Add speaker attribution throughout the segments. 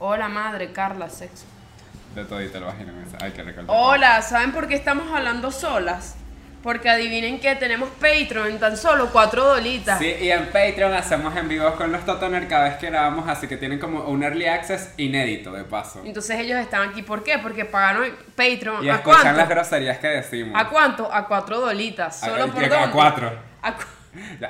Speaker 1: Hola madre, Carla, sexo.
Speaker 2: De todito el vagina esa. Hay que recordar.
Speaker 1: Hola, ¿saben por qué estamos hablando solas? Porque adivinen que tenemos Patreon en tan solo cuatro dolitas.
Speaker 2: Sí, y en Patreon hacemos en vivo con los Totoner cada vez que grabamos, así que tienen como un early access inédito de paso.
Speaker 1: Entonces ellos están aquí, ¿por qué? Porque pagaron Patreon.
Speaker 2: Y
Speaker 1: ¿A
Speaker 2: escuchan
Speaker 1: cuánto?
Speaker 2: las groserías que decimos.
Speaker 1: ¿A cuánto? A cuatro dolitas.
Speaker 2: A-
Speaker 1: Solo
Speaker 2: a-
Speaker 1: por
Speaker 2: a cuatro.
Speaker 1: A cu-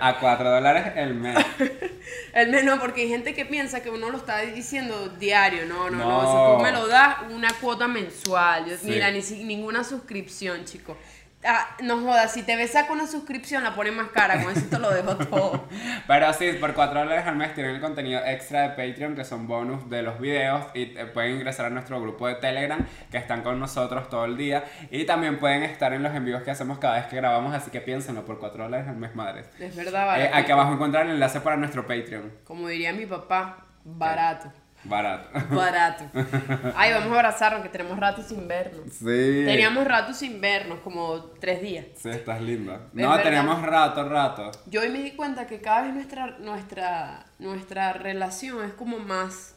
Speaker 2: A 4 dólares el mes.
Speaker 1: El menos, porque hay gente que piensa que uno lo está diciendo diario. No, no, no.
Speaker 2: No.
Speaker 1: Si tú me lo das, una cuota mensual. Yo-
Speaker 2: Sí.
Speaker 1: Mira, ni ninguna suscripción, chico. Ah, no jodas, si te besas con una suscripción, la ponen más cara. Con eso te lo dejo todo.
Speaker 2: Pero sí, por 4 dólares al mes tienen el contenido extra de Patreon, que son bonus de los videos. Y eh, pueden ingresar a nuestro grupo de Telegram, que están con nosotros todo el día. Y también pueden estar en los envíos que hacemos cada vez que grabamos. Así que piénsenlo, por 4 dólares al mes, madres.
Speaker 1: Es verdad,
Speaker 2: Eh,
Speaker 1: barato.
Speaker 2: aquí abajo encuentran el enlace para nuestro Patreon.
Speaker 1: Como diría mi papá, barato.
Speaker 2: Barato.
Speaker 1: Barato. Ay, vamos a abrazarnos, que tenemos rato sin vernos.
Speaker 2: Sí.
Speaker 1: Teníamos rato sin vernos, como tres días.
Speaker 2: Sí, estás linda.
Speaker 1: Es
Speaker 2: No,
Speaker 1: verdad.
Speaker 2: teníamos rato, rato.
Speaker 1: Yo hoy me di cuenta que cada vez nuestra, nuestra, nuestra relación es como más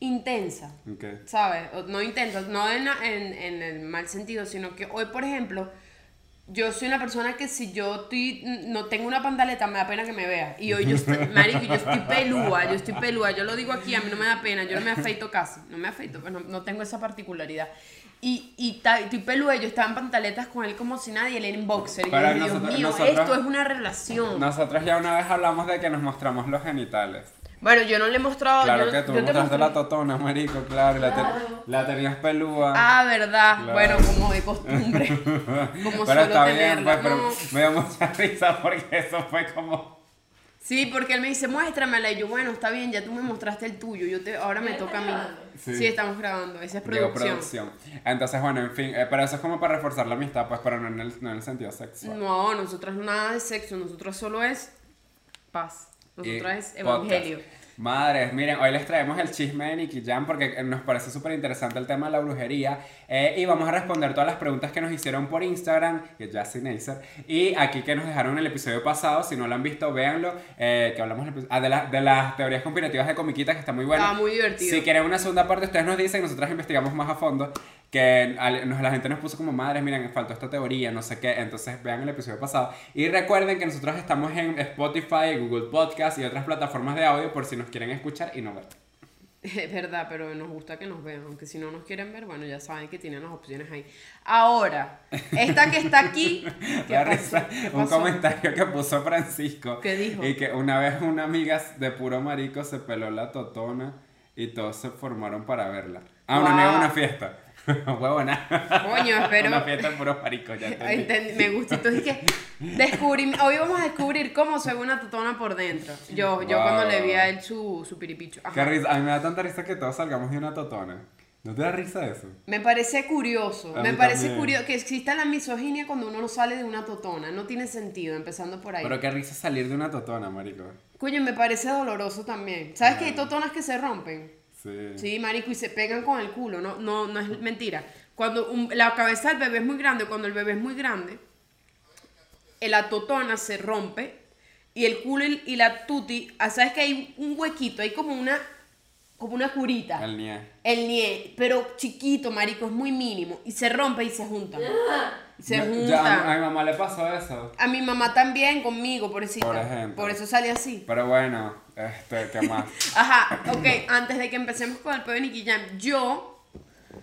Speaker 1: intensa.
Speaker 2: Ok.
Speaker 1: ¿Sabes? No intensa, no en, en, en el mal sentido, sino que hoy, por ejemplo, yo soy una persona que si yo estoy, no tengo una pantaleta, me da pena que me vea. Y hoy yo estoy, marico, yo estoy pelúa, yo estoy pelúa. Yo lo digo aquí, a mí no me da pena, yo no me afeito casi. No me afeito, no, no tengo esa particularidad. Y, y ta- estoy pelúa, yo estaba en pantaletas con él como si nadie, él en boxer. Y
Speaker 2: Pero
Speaker 1: Dios
Speaker 2: nosotros-
Speaker 1: mío,
Speaker 2: nosotros-
Speaker 1: esto es una relación.
Speaker 2: Nosotros ya una vez hablamos de que nos mostramos los genitales.
Speaker 1: Bueno, yo no le he mostrado.
Speaker 2: Claro
Speaker 1: yo,
Speaker 2: que tú
Speaker 1: yo te
Speaker 2: mostraste
Speaker 1: mostré-
Speaker 2: la totona, marico, claro. La, te- la tenías pelúa.
Speaker 1: Ah, verdad.
Speaker 2: Claro.
Speaker 1: Bueno, como de costumbre. como
Speaker 2: pero
Speaker 1: suelo
Speaker 2: está bien, pues, pero
Speaker 1: No.
Speaker 2: me dio mucha risa porque eso fue como...
Speaker 1: Sí, porque él me dice, muéstramela. Y yo, bueno, está bien, ya tú me mostraste el tuyo. Yo te, ahora me toca a mí.
Speaker 2: Sí.
Speaker 1: Sí. estamos grabando. Esa es
Speaker 2: Digo,
Speaker 1: producción.
Speaker 2: producción. Entonces, bueno, en fin, eh, pero eso es como para reforzar la amistad, pues, pero no en el, no en el sentido sexual.
Speaker 1: No, nosotros nada de sexo. Nosotros solo es paz. Nosotros es
Speaker 2: podcast.
Speaker 1: evangelio.
Speaker 2: Madres, miren, hoy les traemos el chisme de Nicky Jam porque nos parece súper interesante el tema de la brujería eh, y vamos a responder todas las preguntas que nos hicieron por Instagram, que es Jassy Neisser, y aquí que nos dejaron en el episodio pasado, si no lo han visto, véanlo, eh, que hablamos ah, de, la- de las teorías conspirativas de Comiquita, que está muy bueno.
Speaker 1: Estaba muy divertido.
Speaker 2: Si quieren una segunda parte, ustedes nos dicen, nosotros investigamos más a fondo, que la gente nos puso como, madres, miren, faltó esta teoría, no sé qué, entonces vean el episodio pasado. Y recuerden que nosotros estamos en Spotify, Google Podcast y otras plataformas de audio por si nos quieren escuchar y no ver.
Speaker 1: Es verdad, pero nos gusta que nos vean. Aunque si no nos quieren ver, bueno, ya saben que tienen las opciones ahí. Ahora, esta que está aquí. ¿qué pasó?
Speaker 2: risa
Speaker 1: ¿Qué
Speaker 2: un
Speaker 1: pasó?
Speaker 2: comentario que puso Francisco.
Speaker 1: ¿Qué dijo?
Speaker 2: Y que una vez una amiga de puro marico se peló la totona y todos se formaron para verla. Ah, una
Speaker 1: Wow.
Speaker 2: amiga en una fiesta. Huevona.
Speaker 1: Coño, espero.
Speaker 2: Una fiesta de puro marico, ya entendí.
Speaker 1: Me gusta. Entonces que descubrí, hoy vamos a descubrir cómo se ve una totona por dentro. Yo, yo
Speaker 2: Wow.
Speaker 1: cuando le vi a él su, su piripicho. Ajá.
Speaker 2: Qué risa, a mí me da tanta risa que todos salgamos de una totona. ¿No te da risa eso?
Speaker 1: Me parece curioso. Me parece curioso que exista la misoginia cuando uno no sale de una totona. No tiene sentido, empezando por ahí.
Speaker 2: Pero qué risa salir de una totona, marico.
Speaker 1: Coño, me parece doloroso también. ¿Sabes que hay totonas que se rompen?
Speaker 2: Sí.
Speaker 1: Marico, y se pegan con el culo, no, no, no es mentira. Cuando la cabeza del bebé es muy grande, cuando el bebé es muy grande, la totona se rompe y el culo y, y la tuti, ah, ¿sabes que hay un huequito? Hay como una, como una curita.
Speaker 2: El nie.
Speaker 1: El nie, pero chiquito, marico, es muy mínimo. Y se rompe y se junta. Y se
Speaker 2: Ya-
Speaker 1: junta.
Speaker 2: ya, a, mi mamá le pasó eso.
Speaker 1: A mi mamá también, conmigo, pobrecita.
Speaker 2: Por ejemplo.
Speaker 1: Por eso sale así.
Speaker 2: Pero bueno, este, ¿qué más?
Speaker 1: Ajá, ok, antes de que empecemos con el peo de Nicky Jam, yo,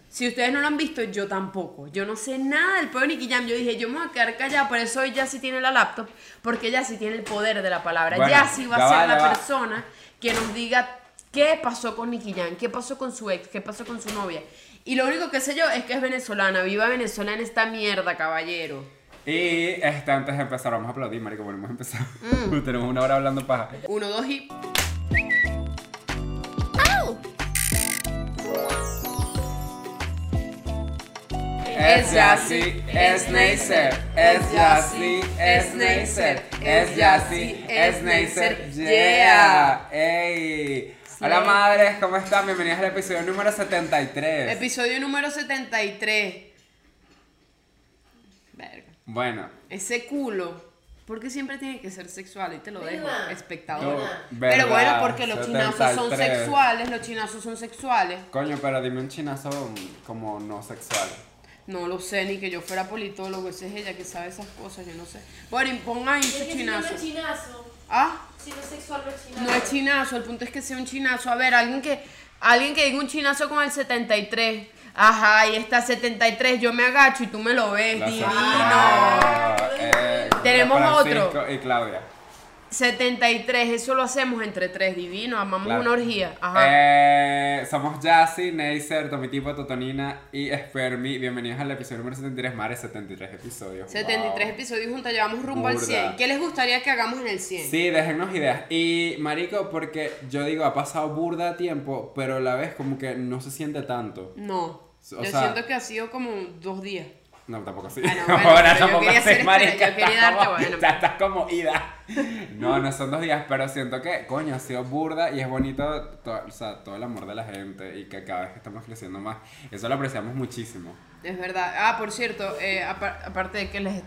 Speaker 1: si ustedes no lo han visto, yo tampoco. Yo no sé nada del peo de Nicky Jam. Yo dije, yo me voy a quedar callada, por eso hoy ya sí tiene la laptop, porque ella sí tiene el poder de la palabra.
Speaker 2: Bueno,
Speaker 1: ya sí va
Speaker 2: ya
Speaker 1: a ser
Speaker 2: va,
Speaker 1: la
Speaker 2: va.
Speaker 1: persona que nos diga qué pasó con Nicky Jam, qué pasó con su ex, qué pasó con su novia. Y lo único que sé yo es que es venezolana. Viva Venezuela en esta mierda, caballero.
Speaker 2: Y este, antes de empezar, vamos a aplaudir, marico, bueno, hemos empezado.
Speaker 1: Mm.
Speaker 2: Tenemos una hora hablando paja.
Speaker 1: Uno, dos y.
Speaker 2: Es Yassi, es Neisser, es Yassi, es Neisser, es Yassi, es Neisser, yeah, ey. Hola madres, ¿cómo están? Bienvenidas al episodio número 73.
Speaker 1: Episodio número 73. Verga.
Speaker 2: Bueno,
Speaker 1: Ese culo. Porque siempre tiene que ser sexual, y te lo dejo, espectador.
Speaker 3: Verdad.
Speaker 1: Pero bueno, porque los chinazos son
Speaker 2: 73.
Speaker 1: sexuales, los chinazos son sexuales.
Speaker 2: Coño, pero dime un chinazo como no sexual.
Speaker 1: No lo sé, ni que yo fuera politólogo, esa es ella que sabe esas cosas, yo no sé. Bueno, y ponga ahí
Speaker 3: Es
Speaker 1: su
Speaker 3: que si no
Speaker 1: chinazo. Ah,
Speaker 3: si no es sexual, no es chinazo.
Speaker 1: no es chinazo, el punto es que sea un chinazo. A ver, alguien que, alguien que diga un chinazo con el 73. Ajá, ahí está 73, yo me agacho y tú me lo ves,
Speaker 2: La
Speaker 1: divino.
Speaker 3: Ah.
Speaker 2: eh,
Speaker 1: Tenemos
Speaker 2: Francisco
Speaker 1: otro.
Speaker 2: Y Claudia.
Speaker 1: 73, eso lo hacemos entre tres, divino, amamos
Speaker 2: Claro.
Speaker 1: una orgía. Ajá.
Speaker 2: Eh, somos Jassy, Neisser, Tomitipo, Totonina y Spermi. Bienvenidos al episodio número 73, Mare, 73 episodios.
Speaker 1: 73
Speaker 2: Wow.
Speaker 1: episodios juntos, llevamos rumbo al
Speaker 2: Burda.
Speaker 1: 100. ¿Qué les gustaría que hagamos en el 100?
Speaker 2: Sí, déjennos ideas. Y marico, porque yo digo, ha pasado burda tiempo, pero a la vez como que no se siente tanto.
Speaker 1: No,
Speaker 2: O
Speaker 1: yo
Speaker 2: sea-
Speaker 1: siento que ha sido como dos días.
Speaker 2: No, tampoco así.
Speaker 1: Ah, no, bueno,
Speaker 2: Ahora
Speaker 1: yo
Speaker 2: tampoco
Speaker 1: quería
Speaker 2: así,
Speaker 1: hacer
Speaker 2: marica,
Speaker 1: yo quería darte,
Speaker 2: como-
Speaker 1: bueno.
Speaker 2: ya estás como ida. No, no son dos días, pero siento que, coño, ha sido burda y es bonito, to- o sea, todo el amor de la gente y que cada vez estamos creciendo más. Eso lo apreciamos muchísimo.
Speaker 1: Es verdad. Ah, por cierto, eh, apar- aparte de que les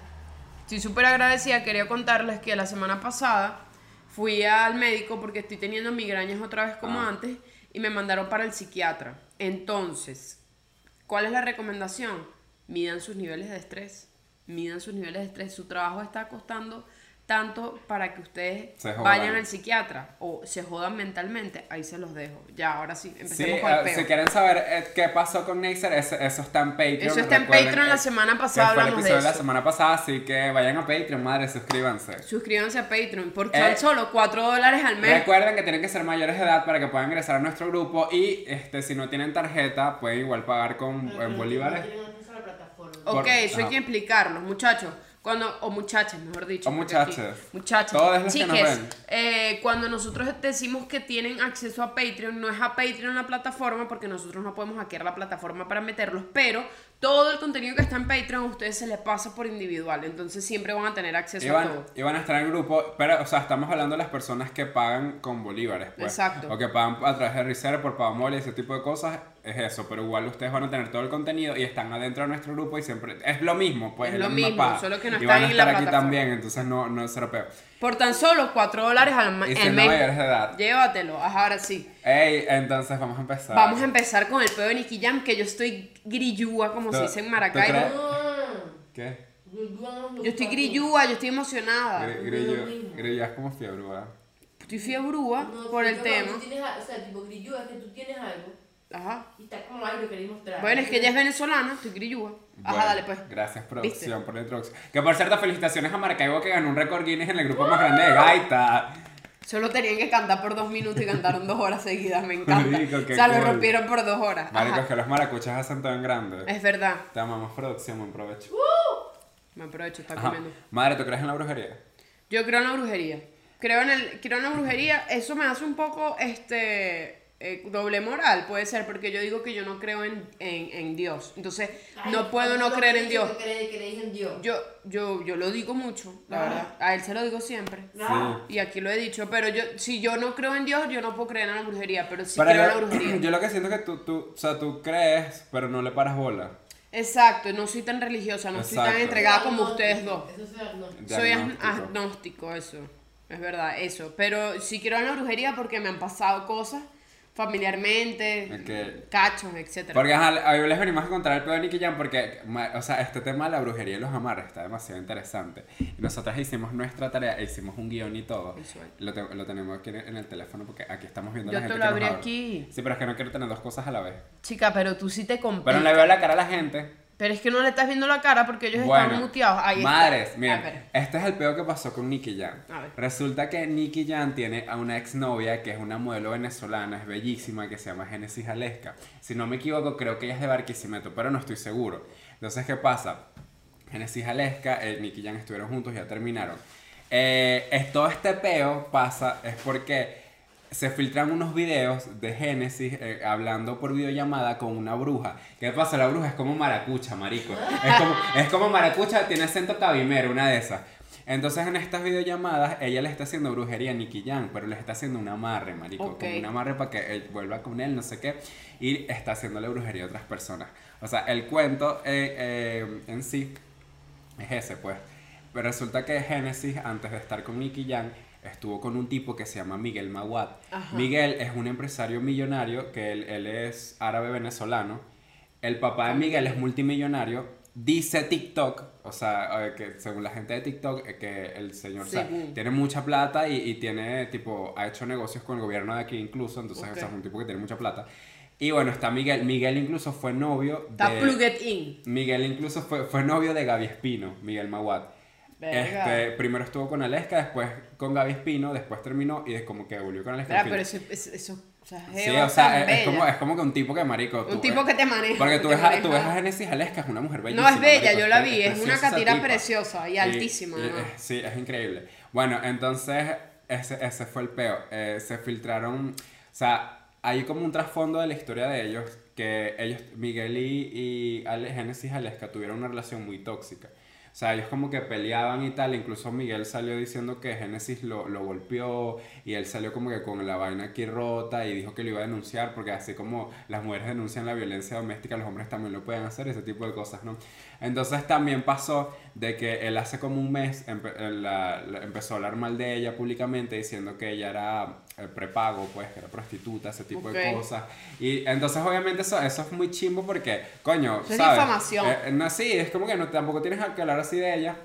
Speaker 1: estoy súper agradecida, quería contarles que la semana pasada fui al médico porque estoy teniendo migrañas otra vez como
Speaker 2: Ah.
Speaker 1: antes y me mandaron para el psiquiatra. Entonces, ¿cuál es la recomendación? Midan sus niveles de estrés. Midan sus niveles de estrés. Su trabajo está costando tanto para que ustedes vayan al psiquiatra o se jodan mentalmente. Ahí se los dejo. Ya, ahora sí,
Speaker 2: Sí,
Speaker 1: empecemos con el peo.
Speaker 2: si quieren saber eh, qué pasó con Neisser, eso, eso está en Patreon.
Speaker 1: Eso está en
Speaker 2: Recuerden,
Speaker 1: Patreon, la semana pasada
Speaker 2: fue el
Speaker 1: de
Speaker 2: episodio de la semana pasada, así que vayan a Patreon, madre, suscríbanse.
Speaker 1: Suscríbanse a Patreon por
Speaker 2: Eh,
Speaker 1: tan solo 4 dólares al mes.
Speaker 2: Recuerden que tienen que ser mayores de edad para que puedan ingresar a nuestro grupo y este si no tienen tarjeta pueden igual pagar con en bolívares.
Speaker 3: No tienen acceso a la plataforma.
Speaker 1: Ok,
Speaker 2: por-
Speaker 1: eso hay
Speaker 2: ajá.
Speaker 1: que explicarlo, muchachos. Cuando, o muchachas, mejor dicho.
Speaker 2: O
Speaker 1: porque
Speaker 2: muchachas.
Speaker 1: aquí- Muchachas.
Speaker 2: Todos los que nos
Speaker 1: Chiques,
Speaker 2: ven.
Speaker 1: eh, cuando nosotros decimos que tienen acceso a Patreon, no es a Patreon la plataforma, porque nosotros no podemos hackear la plataforma para meterlos, pero todo el contenido que está en Patreon a ustedes se les pasa por individual, entonces siempre van a tener acceso
Speaker 2: Y
Speaker 1: a
Speaker 2: van,
Speaker 1: todo.
Speaker 2: y van a estar en el grupo, pero, o sea, estamos hablando de las personas que pagan con bolívares, pues.
Speaker 1: Exacto.
Speaker 2: O que pagan a través de Reserve, por Pavamol y ese tipo de cosas, es eso. Pero igual ustedes van a tener todo el contenido y están adentro de nuestro grupo y siempre. Es lo mismo, pues.
Speaker 1: Es lo mismo,
Speaker 2: paga.
Speaker 1: solo que no
Speaker 2: Y
Speaker 1: están
Speaker 2: van a
Speaker 1: en
Speaker 2: estar
Speaker 1: la
Speaker 2: aquí
Speaker 1: plataforma.
Speaker 2: también, entonces no, no es europeo.
Speaker 1: Por tan solo 4 dólares al, ma-
Speaker 2: Y
Speaker 1: mes.
Speaker 2: mayores de edad.
Speaker 1: Llévatelo, ajá, ahora sí.
Speaker 2: Ey, entonces vamos a empezar.
Speaker 1: Vamos a empezar con el pedo de Nicky Jam, que yo estoy grillúa, como se
Speaker 2: ¿Tú-
Speaker 1: dice en
Speaker 2: tú
Speaker 1: Maracaibo.
Speaker 2: ¿Qué?
Speaker 1: Yo estoy grillúa, yo estoy emocionada.
Speaker 2: Gri-
Speaker 3: es
Speaker 2: Grillo,
Speaker 3: lo mismo.
Speaker 2: grillo es como fiebre, ¿verdad?
Speaker 1: Estoy fiebrúa
Speaker 3: No,
Speaker 1: por el tema.
Speaker 3: tú tienes a- o sea, tipo grillo es que tú tienes algo
Speaker 1: Ajá.
Speaker 3: y está como ay, lo queréis mostrar.
Speaker 1: Bueno, es que ella es venezolana, estoy grillúa. Ajá,
Speaker 2: Bueno,
Speaker 1: dale pues.
Speaker 2: Gracias, producción,
Speaker 1: ¿Viste?
Speaker 2: por la introducción. Que por cierto, felicitaciones a Maracaibo que ganó un récord Guinness en el grupo más grande de gaita.
Speaker 1: Solo tenían que cantar por dos minutos y cantaron dos horas seguidas, me encanta.
Speaker 2: Marico, qué
Speaker 1: o sea, lo rompieron por dos horas.
Speaker 2: Marico, es
Speaker 1: Ajá.
Speaker 2: que los maracuchas hacen todo en grande.
Speaker 1: Es verdad.
Speaker 2: Te amamos, producción, buen provecho.
Speaker 1: Me aprovecho, está
Speaker 2: Ajá.
Speaker 1: comiendo.
Speaker 2: Madre, ¿tú crees en la brujería?
Speaker 1: Yo creo en la brujería. Creo en, el, creo en la brujería. Eso me hace un poco este eh, doble moral, puede ser, porque yo digo que yo no creo en, en, en Dios. Entonces,
Speaker 3: Ay,
Speaker 1: no puedo no creer en Dios.
Speaker 3: que cree- creéis en Dios.
Speaker 1: Yo, yo, yo lo digo mucho, la
Speaker 3: Ah.
Speaker 1: verdad. A él se lo digo siempre. Y aquí lo he dicho, pero yo, si yo no creo en Dios, yo no puedo creer en la brujería, pero sí
Speaker 2: Pero
Speaker 1: creo en la
Speaker 2: yo,
Speaker 1: brujería.
Speaker 2: yo lo que siento es que tú, tú, o sea, tú crees, pero no le paras bola.
Speaker 1: Exacto, no soy tan religiosa, no soy tan entregada como ustedes dos.
Speaker 3: Eso es agnóstico.
Speaker 1: Soy agnóstico, eso. Es verdad, eso. Pero sí creo en la brujería porque me han pasado cosas familiarmente, cachos, etcétera.
Speaker 2: Porque ajá, hoy les venimos a contar el pedo de Nicky Jam porque, o sea, este tema de la brujería y los amarres está demasiado interesante. Y nosotras hicimos nuestra tarea, hicimos un guion y todo. Lo, te- lo tenemos aquí en el teléfono porque aquí estamos viendo
Speaker 1: Yo
Speaker 2: la
Speaker 1: te
Speaker 2: gente
Speaker 1: lo
Speaker 2: que nos
Speaker 1: abrí aquí.
Speaker 2: Sí, pero es que no quiero tener dos cosas a la vez.
Speaker 1: Chica, pero tú sí te
Speaker 2: Pero
Speaker 1: compras.
Speaker 2: no le veo la cara a la gente.
Speaker 1: Pero es que no le estás viendo la cara porque ellos
Speaker 2: Bueno,
Speaker 1: están muteados. Ahí está.
Speaker 2: madres,
Speaker 1: Ah,
Speaker 2: miren,
Speaker 1: espera.
Speaker 2: este es el peor que pasó con Nicky Jam.
Speaker 1: A ver.
Speaker 2: Resulta que Nicky Jam tiene a una exnovia que es una modelo venezolana, es bellísima, que se llama Genesis Aleska. Si no me equivoco, creo que ella es de Barquisimeto, pero no estoy seguro. Entonces, ¿qué pasa? Genesis Aleska, eh, Nicky Jam estuvieron juntos, ya terminaron. Eh, es, todo este peo pasa, es porque se filtran unos videos de Genesis eh, hablando por videollamada con una bruja. ¿Qué pasa? La bruja es como maracucha, marico. Es como, es como maracucha, tiene acento cabimero, una de esas. Entonces en estas videollamadas ella le está haciendo brujería a Nicky Jam, pero le está haciendo un amarre, marico. Como un amarre para que él vuelva con él, no sé qué. Y está haciéndole brujería a otras personas. O sea, el cuento eh, eh, en sí es ese, pues. pero resulta que Genesis, antes de estar con Nicky Jam, estuvo con un tipo que se llama Miguel Maguad.
Speaker 1: Ajá.
Speaker 2: Miguel es un empresario millonario, que él, él es árabe venezolano. El papá de Miguel es multimillonario. Dice TikTok, o sea, eh, que según la gente de TikTok, eh, que el señor o sea,
Speaker 1: Según.
Speaker 2: tiene mucha plata y, y tiene, tipo, ha hecho negocios con el gobierno de aquí incluso, entonces
Speaker 1: Ok.
Speaker 2: o sea, es un tipo que tiene mucha plata. Y bueno, está Miguel. Miguel incluso fue novio
Speaker 1: Está
Speaker 2: de...
Speaker 1: plugged in.
Speaker 2: Miguel incluso fue, fue novio de Gaby Espino, Miguel Maguad. Este, primero estuvo con Aleska, después con Gaby Espino, después terminó y es como que volvió con Aleska.
Speaker 1: Espera,
Speaker 2: en fin.
Speaker 1: pero eso, eso, eso o sea,
Speaker 2: Sí, o sea, es, es como,
Speaker 1: bella.
Speaker 2: es como que un tipo que marico. tú
Speaker 1: Un tipo que te maneja.
Speaker 2: Porque tú ves, a,
Speaker 1: te
Speaker 2: tú ves a
Speaker 1: maneja.
Speaker 2: Genesis Aleska, es una mujer bellísima.
Speaker 1: No, es bella,
Speaker 2: marico,
Speaker 1: yo la vi, es una catira preciosa y altísima,
Speaker 2: y- es- sí, es increíble. Bueno, entonces ese, ese fue el peo. Eh, se filtraron, o sea, hay como un trasfondo de la historia de ellos que ellos, Miguel y, y Genesis Aleska tuvieron una relación muy tóxica. O sea, ellos como que peleaban y tal, incluso Miguel salió diciendo que Genesis lo, lo golpeó y él salió como que con la vaina aquí rota y dijo que lo iba a denunciar porque así como las mujeres denuncian la violencia doméstica, los hombres también lo pueden hacer, ese tipo de cosas, ¿no? Entonces también pasó de que él hace como un mes empe- eh, la- la- empezó a hablar mal de ella públicamente diciendo que ella era eh, prepago, pues, que era prostituta, ese tipo de cosas. Y entonces obviamente eso, eso es muy chimbo porque, coño,
Speaker 1: es
Speaker 2: ¿sabes?
Speaker 1: difamación.
Speaker 2: Eh, no, sí, es como que no, tampoco tienes que hablar así de ella.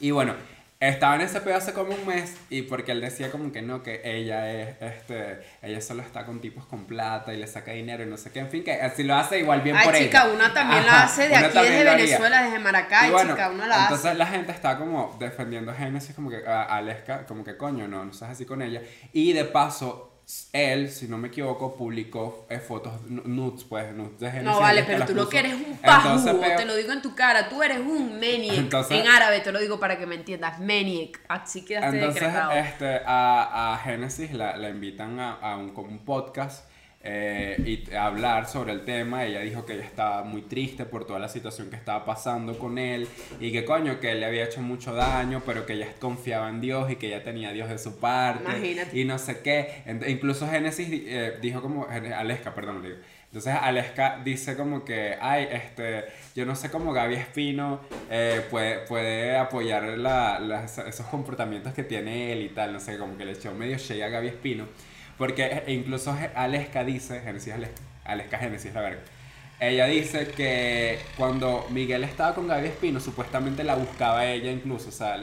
Speaker 2: Y bueno, estaba en ese pedo hace como un mes y porque él decía como que no, que ella es, este, ella solo está con tipos con plata y le saca dinero y no sé qué, en fin, que así lo hace igual bien por
Speaker 1: Ay, chica,
Speaker 2: ella.
Speaker 1: una también
Speaker 2: Ajá,
Speaker 1: la hace de aquí, desde. Venezuela, desde Maracay,
Speaker 2: bueno,
Speaker 1: chica, una la
Speaker 2: entonces
Speaker 1: hace.
Speaker 2: la gente está como defendiendo a Genesis, como que a Aleska, como que coño, no, no seas así con ella. Y de paso, él, si no me equivoco, publicó eh, fotos nu- nudes, pues, nudes de Genesis.
Speaker 1: No, vale, pero tú lo que eres un pajugo, te lo digo en tu cara, tú eres un maniac.
Speaker 2: Entonces-
Speaker 1: en árabe te lo digo para que me entiendas, maniac. Así quedaste
Speaker 2: Entonces,
Speaker 1: decretado.
Speaker 2: este, a, a Genesis la, la invitan a, a un, como un podcast eh, y hablar sobre el tema. Ella dijo que ella estaba muy triste por toda la situación que estaba pasando con él y que coño, que él le había hecho mucho daño, pero que ella confiaba en Dios y que ella tenía a Dios de su parte
Speaker 1: Imagínate.
Speaker 2: y no sé qué. Incluso Genesis eh, dijo como, Aleska, perdón, le digo. Entonces Aleska dice como que, ay, este, yo no sé cómo Gaby Espino eh, puede, puede apoyar la- las- esos comportamientos que tiene él y tal, no sé, como que le echó medio shade a Gaby Espino. Porque incluso Aleska dice, Genesis Aleska, Aleska Genesis, la verga. Ella dice que cuando Miguel estaba con Gaby Espino, supuestamente la buscaba ella incluso, o sea,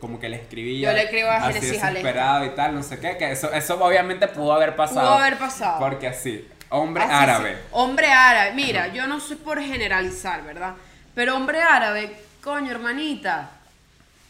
Speaker 2: como que le escribía.
Speaker 1: Yo le escribo a
Speaker 2: así desesperado y tal, no sé qué, que eso, eso obviamente pudo haber pasado.
Speaker 1: Pudo haber pasado.
Speaker 2: Porque así, hombre
Speaker 1: Así
Speaker 2: árabe.
Speaker 1: sí. Hombre árabe. Mira, yo no soy por generalizar, ¿verdad? Pero hombre árabe, coño, hermanita.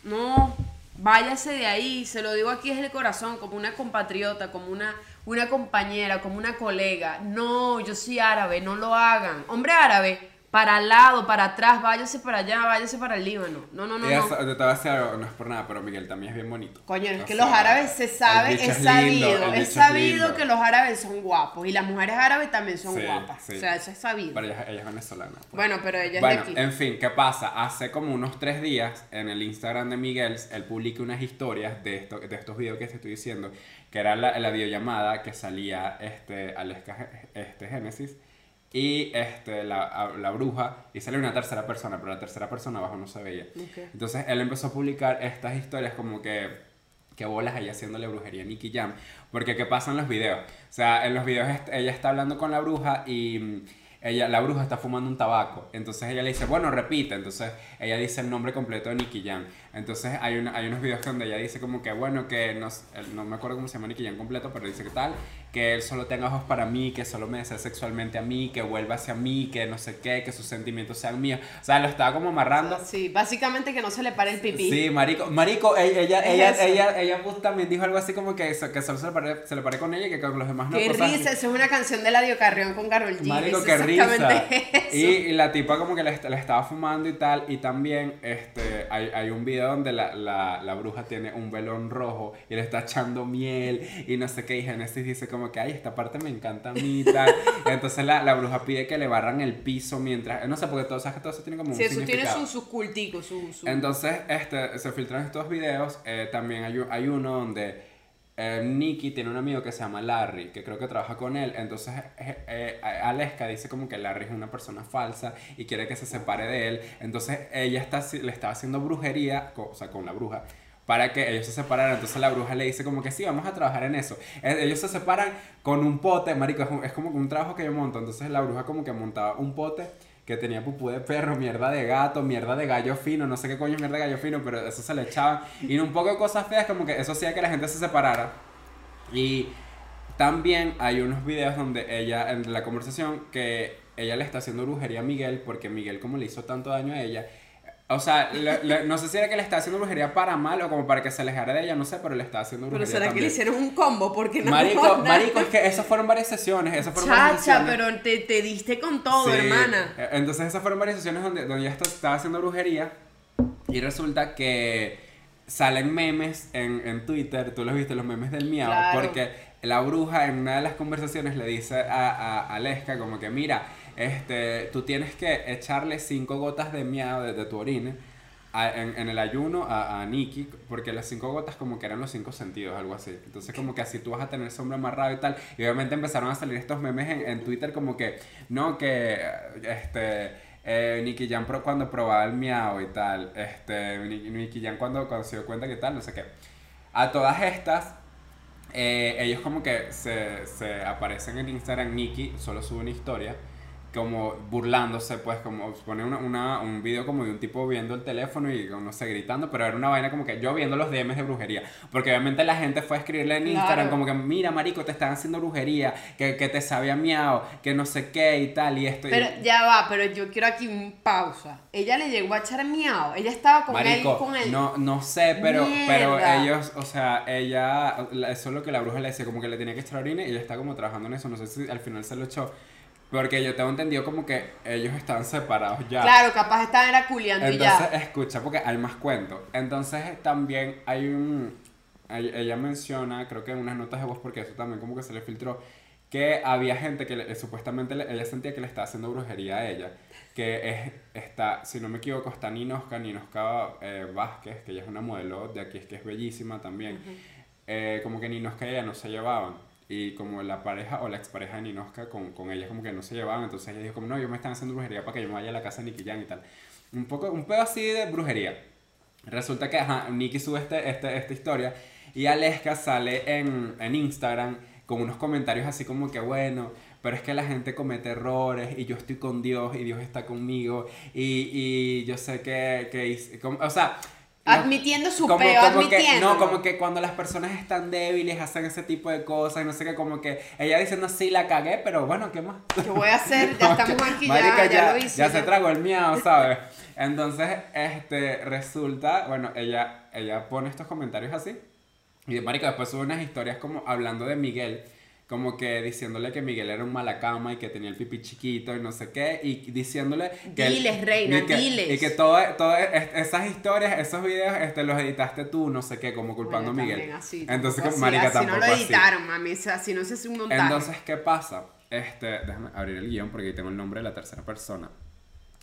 Speaker 1: No, váyase de ahí. Se lo digo aquí desde el corazón, como una compatriota, como una, una compañera, como una colega. No, yo soy árabe, no lo hagan. Hombre árabe, para al lado, para atrás, váyase para allá, váyase para el Líbano. No, no, no,
Speaker 2: Y
Speaker 1: no.
Speaker 2: eso, te voy a decir algo, no es por nada, pero Miguel también es bien bonito.
Speaker 1: Coño, es
Speaker 2: O
Speaker 1: que
Speaker 2: sea,
Speaker 1: los árabes se sabe, es
Speaker 2: lindo,
Speaker 1: sabido, es sabido que los árabes son guapos y las mujeres árabes también son
Speaker 2: Sí,
Speaker 1: guapas.
Speaker 2: sí.
Speaker 1: O sea, eso es sabido.
Speaker 2: Pero ella, ella es venezolana. pues.
Speaker 1: Bueno, pero ella es
Speaker 2: Bueno,
Speaker 1: de aquí.
Speaker 2: en fin, ¿qué pasa? Hace como unos tres días en el Instagram de Miguel, él publica unas historias de, esto, de estos videos que te estoy diciendo, que era la, la videollamada que salía este, Aleska este, Génesis y este, la, la bruja, y sale una tercera persona, pero la tercera persona abajo no se veía. Entonces él empezó a publicar estas historias como que que bolas ella haciéndole brujería a Nicky Jam. Porque ¿qué pasa en los videos? O sea, en los videos ella está hablando con la bruja y mm, ella, la bruja está fumando un tabaco. Entonces ella le dice, bueno, repite. Entonces ella dice el nombre completo de Nicky Jam. Entonces hay, una- hay unos videos donde ella dice como que, bueno, que no, no me acuerdo cómo se llama Nicky Jam completo, pero dice que tal, que él solo tenga ojos para mí, que solo me desee sexualmente a mí, que vuelva hacia mí, que no sé qué, que sus sentimientos sean míos. O sea, lo estaba como amarrando.
Speaker 1: Sí, básicamente que no se le pare el pipí.
Speaker 2: Sí, marico, marico, ella, ella, ella, ella, ella pues también dijo algo así como que, eso- que solo se le, pare, se le pare con ella y que con los demás no.
Speaker 1: Qué
Speaker 2: cosas así.
Speaker 1: risa, eso es una canción de Ladio Carrión con Carol G.
Speaker 2: Marico, qué risa.
Speaker 1: eso.
Speaker 2: Y, y la tipa como que le estaba fumando y tal. Y también este, hay, hay un video donde la, la, la bruja tiene un velón rojo y le está echando miel y no sé qué. Y Genesis dice como que, ay, esta parte me encanta a mí tal. Entonces la, la bruja pide que le barran el piso mientras... No sé, porque todo, sabes que todo eso tiene como un
Speaker 1: Sí, eso tiene sus sus culticos, su, su-
Speaker 2: Entonces, este, se filtran estos videos. eh, también hay, hay uno donde eh, Nicky tiene un amigo que se llama Larry, que creo que trabaja con él. Entonces, eh, eh, Aleska dice como que Larry es una persona falsa y quiere que se separe de él. Entonces, ella está, le estaba haciendo brujería, o sea, con la bruja, para que ellos se separaran. Entonces, la bruja le dice como que sí, vamos a trabajar en eso. Ellos se separan con un pote, marico, es, es como un trabajo que yo monto. Entonces, la bruja como que montaba un pote que tenía pupú de perro, mierda de gato, mierda de gallo fino, no sé qué coño es mierda de gallo fino, pero eso se le echaban. Y un poco de cosas feas, como que eso hacía que la gente se separara. Y también hay unos videos donde ella, en la conversación, que ella le está haciendo brujería a Miguel, porque Miguel, como le hizo tanto daño a ella, o sea, no sé si era que le estaba haciendo brujería para mal o como para que se alejara de ella, no sé, pero le estaba haciendo brujería.
Speaker 1: Pero será que le hicieron un combo porque no.
Speaker 2: Marico, marico, es que esas fueron varias sesiones. Esas fueron
Speaker 1: Chacha, pero te, te, diste con todo, hermana.
Speaker 2: E, entonces, esas fueron varias sesiones donde, donde ella estaba haciendo brujería y resulta que salen memes en, en Twitter, tú los viste, los memes del miau, porque la bruja en una de las conversaciones le dice a, a, a Leska como que, mira este, tú tienes que echarle cinco gotas de miau de, tu orina en, el ayuno a, a Nikki, porque las cinco gotas como que eran los cinco sentidos, algo así. Entonces como que así tú vas a tener sombra amarrado y tal. Y obviamente empezaron a salir estos memes en, en Twitter como que, no, que, este, eh, Nicky Jam pro, cuando probaba el miau y tal, este, Nicky Jam cuando, cuando se dio cuenta que tal, no sé qué. A todas estas, eh, ellos como que se, se aparecen en Instagram, Nicky solo sube una historia como burlándose, pues, como pone una, una, un video como de un tipo viendo el teléfono y, no sé, gritando, pero era una vaina como que yo viendo los DMs de brujería. Porque obviamente la gente fue a escribirle en Instagram como que, mira, marico, te están haciendo brujería, que, que te sabía miau, que no sé qué y tal, y esto.
Speaker 1: Pero ya va, pero yo quiero aquí un pausa. Ella le llegó a echar miau, ella estaba con él, con él.
Speaker 2: No, no sé, pero, pero ellos, o sea, ella, eso es lo que la bruja le decía, como que le tenía que echar orina y ella está como trabajando en eso, no sé si al final se lo echó. Porque yo tengo entendido como que ellos están separados ya.
Speaker 1: Claro, capaz estaban era culiando
Speaker 2: ya. Entonces, escucha, porque hay más cuentos. Entonces, también hay un... Ella menciona, creo que en unas notas de voz, porque eso también como que se le filtró, que había gente que supuestamente ella sentía que le estaba haciendo brujería a ella. Que es, está, si no me equivoco, está Ninoska, Ninoska eh, Vázquez, que ella es una modelo de aquí, es que es bellísima también. Eh, como que Ninoska y ella no se llevaban y como la pareja o la expareja de Ninoska con, con ella como que no se llevaban, entonces ella dijo como, no, yo me están haciendo brujería para que yo me vaya a la casa de Nicky Jan y tal. Un poco, un pedo así de brujería. Resulta que, ajá, Nicky sube este, este, esta historia y Aleska sale en, en Instagram con unos comentarios así como que, bueno, pero es que la gente comete errores y yo estoy con Dios y Dios está conmigo y, y yo sé que, que o sea,
Speaker 1: Admitiendo su peo, admitiendo.
Speaker 2: no, como que cuando las personas están débiles hacen ese tipo de cosas y no sé qué, como que ella diciendo sí la cagué, pero bueno, ¿qué más?
Speaker 1: ¿Qué voy a hacer? Ya estamos aquí, ya, ya, lo hice.
Speaker 2: Ya, se tragó el miau, ¿sabes? Entonces, este, resulta, bueno, ella, ella pone estos comentarios así y marica después sube unas historias como hablando de Miguel como que diciéndole que Miguel era un malacama y que tenía el pipí chiquito y no sé qué, y diciéndole
Speaker 1: que... Diles, reina,
Speaker 2: y que,
Speaker 1: diles.
Speaker 2: Y que todas esas historias, esos videos, este, los editaste tú, no sé qué, como culpando a Miguel. Entonces, como marica,
Speaker 1: así no lo editaron, mami, así no se hace un montaje.
Speaker 2: Entonces, ¿qué pasa? Este, déjame abrir el guion porque ahí tengo el nombre de la tercera persona.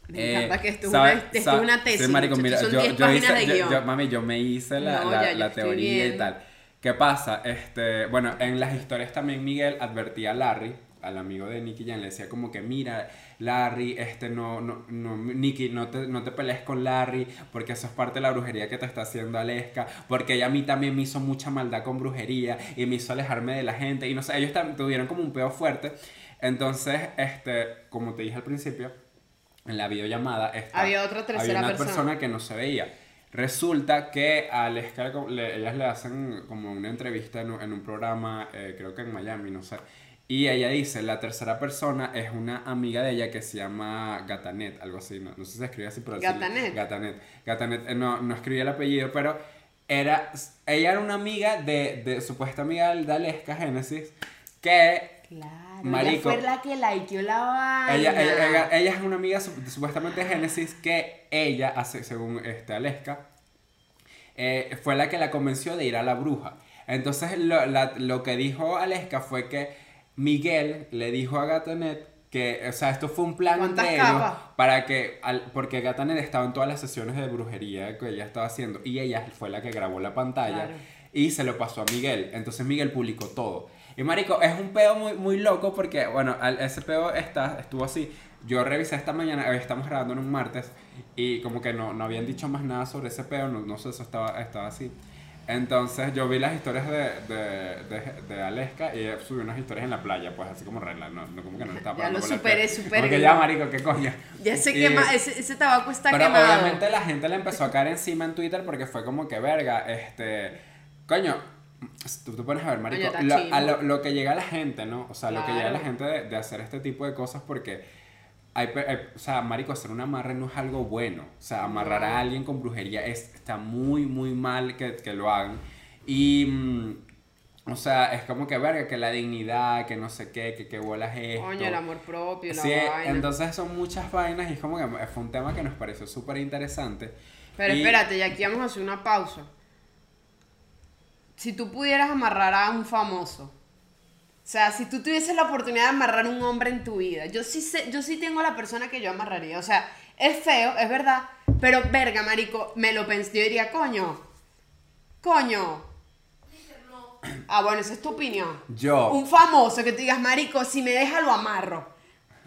Speaker 1: Me encanta que esto, es una, tesis. Sí, marico, mira, yo, 10 páginas
Speaker 2: hice,
Speaker 1: de guion.
Speaker 2: mami, yo me hice la, la, la teoría y tal. ¿Qué pasa? Este, bueno, en las historias también Miguel advertía a Larry, al amigo de Nicky Jan, le decía como que mira, Larry, este no, no, no, Nicky, no te, no te pelees con Larry, porque eso es parte de la brujería que te está haciendo Aleska, porque ella a mí también me hizo mucha maldad con brujería y me hizo alejarme de la gente, y no sé, ellos tuvieron como un peo fuerte. Entonces, este, como te dije al principio, en la videollamada
Speaker 1: había otra tercera
Speaker 2: había una persona que no se veía. Resulta que a Aleska, ellas le hacen como una entrevista en, un, programa, eh, creo que en Miami, no sé. Y ella dice, la tercera persona es una amiga de ella que se llama Gatanet, algo así, no, sé si se escribe así, pero...
Speaker 1: Gatanet.
Speaker 2: Gatanet. Gatanet, eh, no, no escribía el apellido, pero era, ella era una amiga de, de supuesta amiga de Aleska Génesis, que
Speaker 1: Claro, Marico, ella fue la que likeó la vaina.
Speaker 2: Ella, ella, es una amiga supuestamente de Génesis que ella, según este, Aleska, eh, fue la que la convenció de ir a la bruja. Entonces lo, lo que dijo Aleska fue que Miguel le dijo a Gatonet que, o sea, esto fue un plan entre ellos para que, porque Gatanet estaba en todas las sesiones de brujería que ella estaba haciendo y ella fue la que grabó la pantalla. y se lo pasó a Miguel. Entonces Miguel publicó todo. Y marico, es un peo muy, muy loco porque, bueno, al- ese peo está, estuvo así. Yo revisé esta mañana, hoy estamos grabando en un martes, y como que no, no habían dicho más nada sobre ese peo, no, no sé, eso estaba, estaba así. Entonces yo vi las historias de, de, de, de Aleska y subió unas historias en la playa, pues así como regla, no, no como que no estaba
Speaker 1: Ya lo superé, superé.
Speaker 2: Como que ya, marico, qué coño.
Speaker 1: Ya se quema, ese, ese tabaco está
Speaker 2: pero
Speaker 1: quemado.
Speaker 2: obviamente la gente le empezó a caer encima en Twitter porque fue como que verga, este, coño, tú te pones a ver, marico,
Speaker 1: está
Speaker 2: lo, a lo, lo que llega a la gente, ¿no? O sea, lo que llega a la
Speaker 1: Claro.
Speaker 2: gente de, de hacer este tipo de cosas porque hay, hay- o sea, marico, hacer un amarre no es algo bueno. O sea, amarrar a alguien con brujería es, está muy, muy mal que, que lo hagan. Y, mm, o sea, es como que verga, que la dignidad, que no sé qué, que qué bolas es esto.
Speaker 1: Coño, el amor propio, la
Speaker 2: Sí,
Speaker 1: vaina.
Speaker 2: entonces son muchas vainas y es como que fue un tema que nos pareció súper interesante.
Speaker 1: Pero
Speaker 2: Y-
Speaker 1: espérate, ya aquí vamos a hacer una pausa. Si tú pudieras amarrar a un famoso, o sea, si tú tuvieses la oportunidad de amarrar a un hombre en tu vida, yo sí sé, yo sí tengo la persona que yo amarraría. O sea, es feo, es verdad, pero verga, marico, me lo pensé, yo diría, coño, coño. Ah, bueno, esa es tu opinión.
Speaker 2: Yo.
Speaker 1: Un famoso que tú digas, marico, si me deja lo amarro.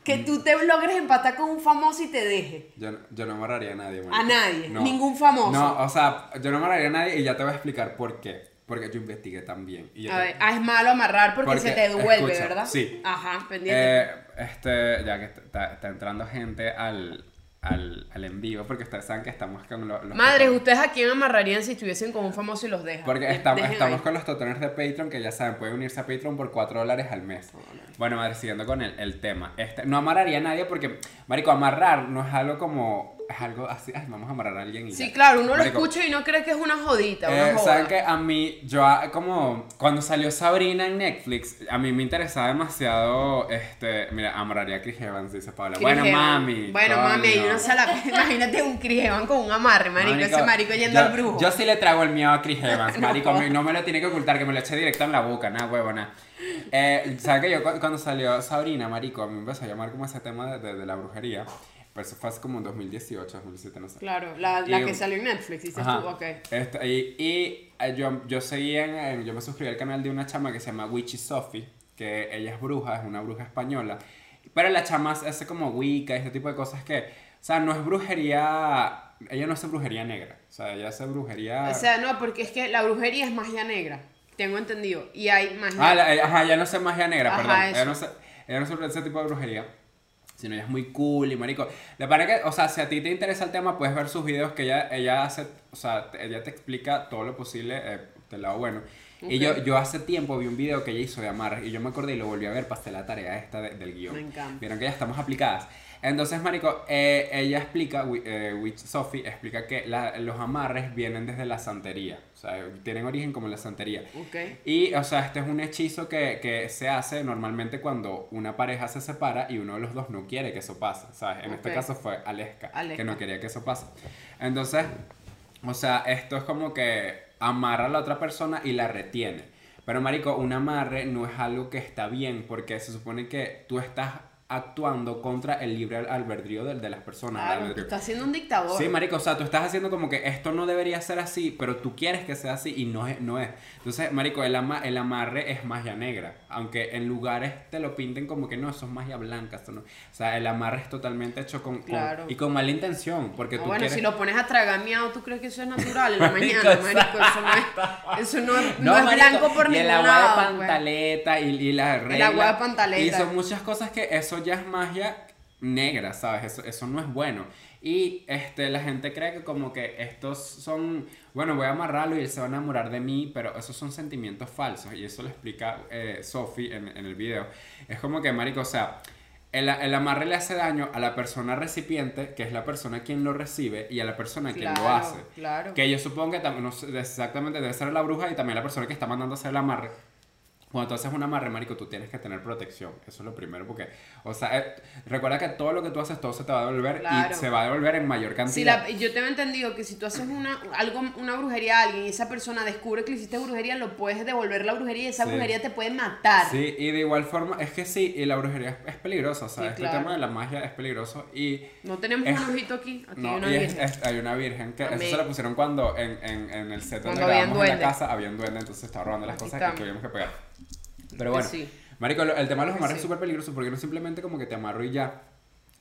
Speaker 1: Que tú te logres empatar con un famoso y te deje.
Speaker 2: Yo, no- yo no amarraría a nadie. marico.
Speaker 1: A nadie, ningún famoso.
Speaker 2: No, o sea, yo no amarraría a nadie y ya te voy a explicar por qué. Porque yo investigué también. Y yo
Speaker 1: A
Speaker 2: te-
Speaker 1: ver, ah, es malo amarrar porque,
Speaker 2: Porque,
Speaker 1: se te devuelve,
Speaker 2: escucha,
Speaker 1: ¿verdad?
Speaker 2: sí.
Speaker 1: Ajá, pendiente.
Speaker 2: Eh, este, ya que está, está entrando gente al, al, al en vivo, porque ustedes saben que estamos con lo- los...
Speaker 1: Madres, ¿ustedes a quién amarrarían si estuviesen con un famoso y los dejan?
Speaker 2: Porque
Speaker 1: De-
Speaker 2: estamos,
Speaker 1: ahí.
Speaker 2: con los totones de Patreon que ya saben, pueden unirse a Patreon por 4 dólares al mes. Bueno, madre, siguiendo con el, el tema. Este, no amarraría a nadie porque, marico, amarrar no es algo como... Es algo así, ay, vamos a amarrar a alguien y
Speaker 1: Sí,
Speaker 2: ya.
Speaker 1: claro, uno lo
Speaker 2: Marico,
Speaker 1: escucha y no cree que es una jodita,
Speaker 2: Eh, ¿Saben que A mí, yo ah, como, cuando salió Sabrina en Netflix, a mí me interesaba demasiado, este, mira, amarraría a Chris Evans, dice Paula.
Speaker 1: Chris
Speaker 2: Bueno,
Speaker 1: Evans.
Speaker 2: mami.
Speaker 1: Bueno, mami, ahí
Speaker 2: coño.
Speaker 1: uno se la... Imagínate un Chris Evans con un amarre, marico, ese marico yendo
Speaker 2: yo,
Speaker 1: al brujo.
Speaker 2: Yo sí le trago el miedo a Chris Evans, marico, me- no me lo tiene que ocultar, que me lo eche directo en la boca, nada, huevona. Eh, ¿Sabes que yo cu- cuando salió Sabrina, marico, a mí me empezó a llamar como ese tema de, de- de la brujería, pero eso fue hace como en 2018, 2017, no sé.
Speaker 1: Claro, la, la
Speaker 2: Y-
Speaker 1: que salió en Netflix, dices
Speaker 2: Ajá.
Speaker 1: tú, ok.
Speaker 2: Este, y y, eh, yo, yo seguí en, yo me suscribí al canal de una chama que se llama Witchy Sophie, que ella es bruja, es una bruja española. Pero la chama hace como Wicca, este tipo de cosas que, o sea, no es brujería, ella no hace brujería negra, o sea, ella hace brujería...
Speaker 1: O sea, no, porque es que la brujería es magia negra, tengo entendido. Y hay magia...
Speaker 2: ah, la- eh, ajá, ella no hace magia negra,
Speaker 1: Ajá,
Speaker 2: perdón. Ella no hace, ella no hace ese tipo de brujería. Sino ella es muy cool y marico. Le parece que, o sea, si a ti te interesa el tema, puedes ver sus videos que ella, ella hace, o sea, ella te explica todo lo posible eh, del lado bueno. Y yo, yo hace tiempo vi un video que ella hizo de amarres y yo me acordé y lo volví a ver, pasé la tarea esta de- del guion.
Speaker 1: Me encanta.
Speaker 2: Vieron que ya estamos aplicadas. Entonces, marico, eh, ella explica, eh, Witch Sophie explica que la- los amarres vienen desde la santería. O sea, tienen origen como la santería.
Speaker 1: Ok.
Speaker 2: Y, o sea, este es un hechizo que, que se hace normalmente cuando una pareja se separa y uno de los dos no quiere que eso pase, ¿sabes? En este caso fue Aleska,
Speaker 1: Aleska.
Speaker 2: que no quería que eso pase. Entonces, o sea, esto es como que amarra a la otra persona y la retiene. Pero, marico, un amarre no es algo que está bien porque se supone que tú estás actuando contra el libre albedrío de, de las personas. el
Speaker 1: Claro, tú estás siendo un dictador.
Speaker 2: Sí, marico, o sea, tú estás haciendo como que esto no debería ser así, pero tú quieres que sea así y no es. No es. Entonces, marico, el, ama- el amarre es magia negra, aunque en lugares te lo pinten como que no, eso es magia blanca. Esto no. O sea, el amarre es totalmente hecho con, con-
Speaker 1: Claro.
Speaker 2: y con mala intención, porque
Speaker 1: Ah,
Speaker 2: tú
Speaker 1: bueno,
Speaker 2: quieres...
Speaker 1: si lo pones a ¿tú crees que eso es natural en la
Speaker 2: Marico,
Speaker 1: mañana, marico? Eso no es, eso no es, no es
Speaker 2: marico,
Speaker 1: blanco por
Speaker 2: y
Speaker 1: ningún
Speaker 2: el agua
Speaker 1: lado,
Speaker 2: de
Speaker 1: pues.
Speaker 2: pantaleta y, y la regla.
Speaker 1: agua de pantaleta.
Speaker 2: Y son muchas cosas que eso ya es magia negra, ¿sabes? Eso, eso no es bueno. Y este, la gente cree que como que estos son, bueno, voy a amarrarlo y él se va a enamorar de mí, pero esos son sentimientos falsos. Y eso lo explica eh, Sophie en, en el video. Es como que, marico, o sea, el, el amarre le hace daño a la persona recipiente, que es la persona quien lo recibe, y a la persona quien lo
Speaker 1: Claro,
Speaker 2: hace.
Speaker 1: claro.
Speaker 2: Que yo supongo que también, no exactamente debe ser la bruja y también la persona que está mandando a hacer el amarre. Cuando tú haces un amarre, marico, tú tienes que tener protección. Eso es lo primero, porque, o sea, eh, recuerda que todo lo que tú haces, todo se te va a devolver
Speaker 1: Claro.
Speaker 2: y se va a devolver en mayor
Speaker 1: Si
Speaker 2: cantidad.
Speaker 1: la- yo tengo entendido que si tú haces una, algo, una brujería a alguien y esa persona descubre que le hiciste brujería, lo puedes devolver la brujería y esa
Speaker 2: Sí.
Speaker 1: brujería te puede matar.
Speaker 2: Sí, y de igual forma, es que sí, y la brujería es, es peligrosa, o sea,
Speaker 1: Sí,
Speaker 2: este
Speaker 1: claro.
Speaker 2: tema de la magia es peligroso y...
Speaker 1: No tenemos
Speaker 2: Es-
Speaker 1: un ojito aquí, aquí
Speaker 2: No,
Speaker 1: hay una virgen.
Speaker 2: es- hay una virgen que eso se la pusieron cuando en, en, en el set donde grabamos en la casa había un duende, entonces estaba robando las
Speaker 1: Aquí
Speaker 2: cosas
Speaker 1: estamos.
Speaker 2: tuvimos que pegar. Pero bueno,
Speaker 1: sí.
Speaker 2: marico, el tema de los amarres
Speaker 1: sí.
Speaker 2: es súper peligroso porque no es simplemente como que te amarro y ya,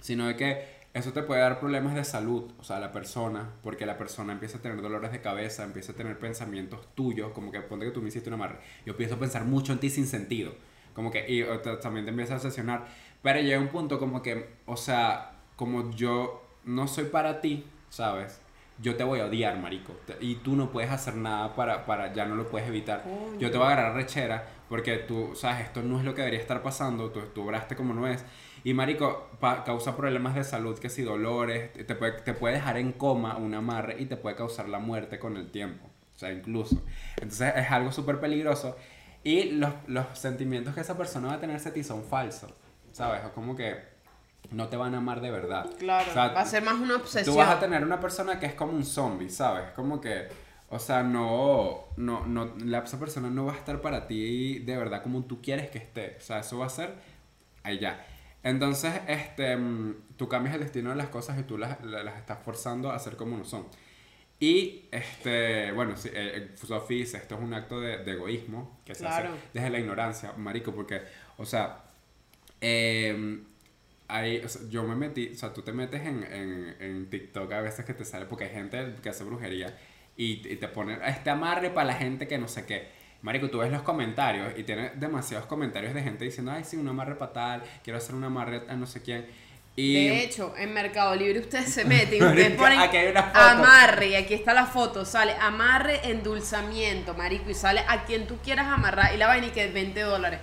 Speaker 2: sino de que eso te puede dar problemas de salud, o sea, a la persona, porque la persona empieza a tener dolores de cabeza, empieza a tener pensamientos tuyos, como que ponte que tú me hiciste un amarre, yo empiezo a pensar mucho en ti sin sentido, como que, y o también te empieza a obsesionar, pero llega un punto como que, o sea, como yo no soy para ti, ¿sabes? Yo te voy a odiar, marico. Y tú no puedes hacer nada para, para ya no lo puedes evitar. Yo te voy a agarrar rechera porque tú, sabes, esto no es lo que debería estar pasando, tú, tú obraste como no es. Y marico, pa- causa problemas de salud, que si dolores, te puede, te puede dejar en coma un amarre y te puede causar la muerte con el tiempo. O sea, incluso. Entonces es algo súper peligroso. Y los, los sentimientos que esa persona va a tener hacia ti son falsos. ¿Sabes? Es como que no te van a amar de verdad.
Speaker 1: Claro,
Speaker 2: O sea,
Speaker 1: va a ser más una obsesión.
Speaker 2: Tú vas a tener una persona que es como un zombie, ¿sabes? Como que, o sea, no, no, no, la, esa persona no va a estar para ti de verdad como tú quieres que esté. O sea, eso va a ser ahí ya. Entonces, este, mm, tú cambias el destino de las cosas y tú las, la- las estás forzando a ser como no son. Y, este, bueno, sí, eh, Sophie dice, esto es un acto de, de egoísmo que se hace
Speaker 1: Claro.
Speaker 2: desde la ignorancia, marico, porque, o sea, eh, hay, o sea, yo me metí, o sea, tú te metes en, en, en TikTok a veces que te sale, porque hay gente que hace brujería y, te ponen este amarre para la gente que no sé qué. Marico, tú ves los comentarios y tiene demasiados comentarios de gente diciendo, ay, sí, un amarre para tal, quiero hacer un amarre a no sé quién. Y,
Speaker 1: De hecho, en Mercado Libre ustedes se meten y ustedes ponen
Speaker 2: aquí hay una foto.
Speaker 1: amarre, y aquí está la foto, sale amarre, endulzamiento, marico, y sale a quien tú quieras amarrar, y la vaina y que es 20 dólares.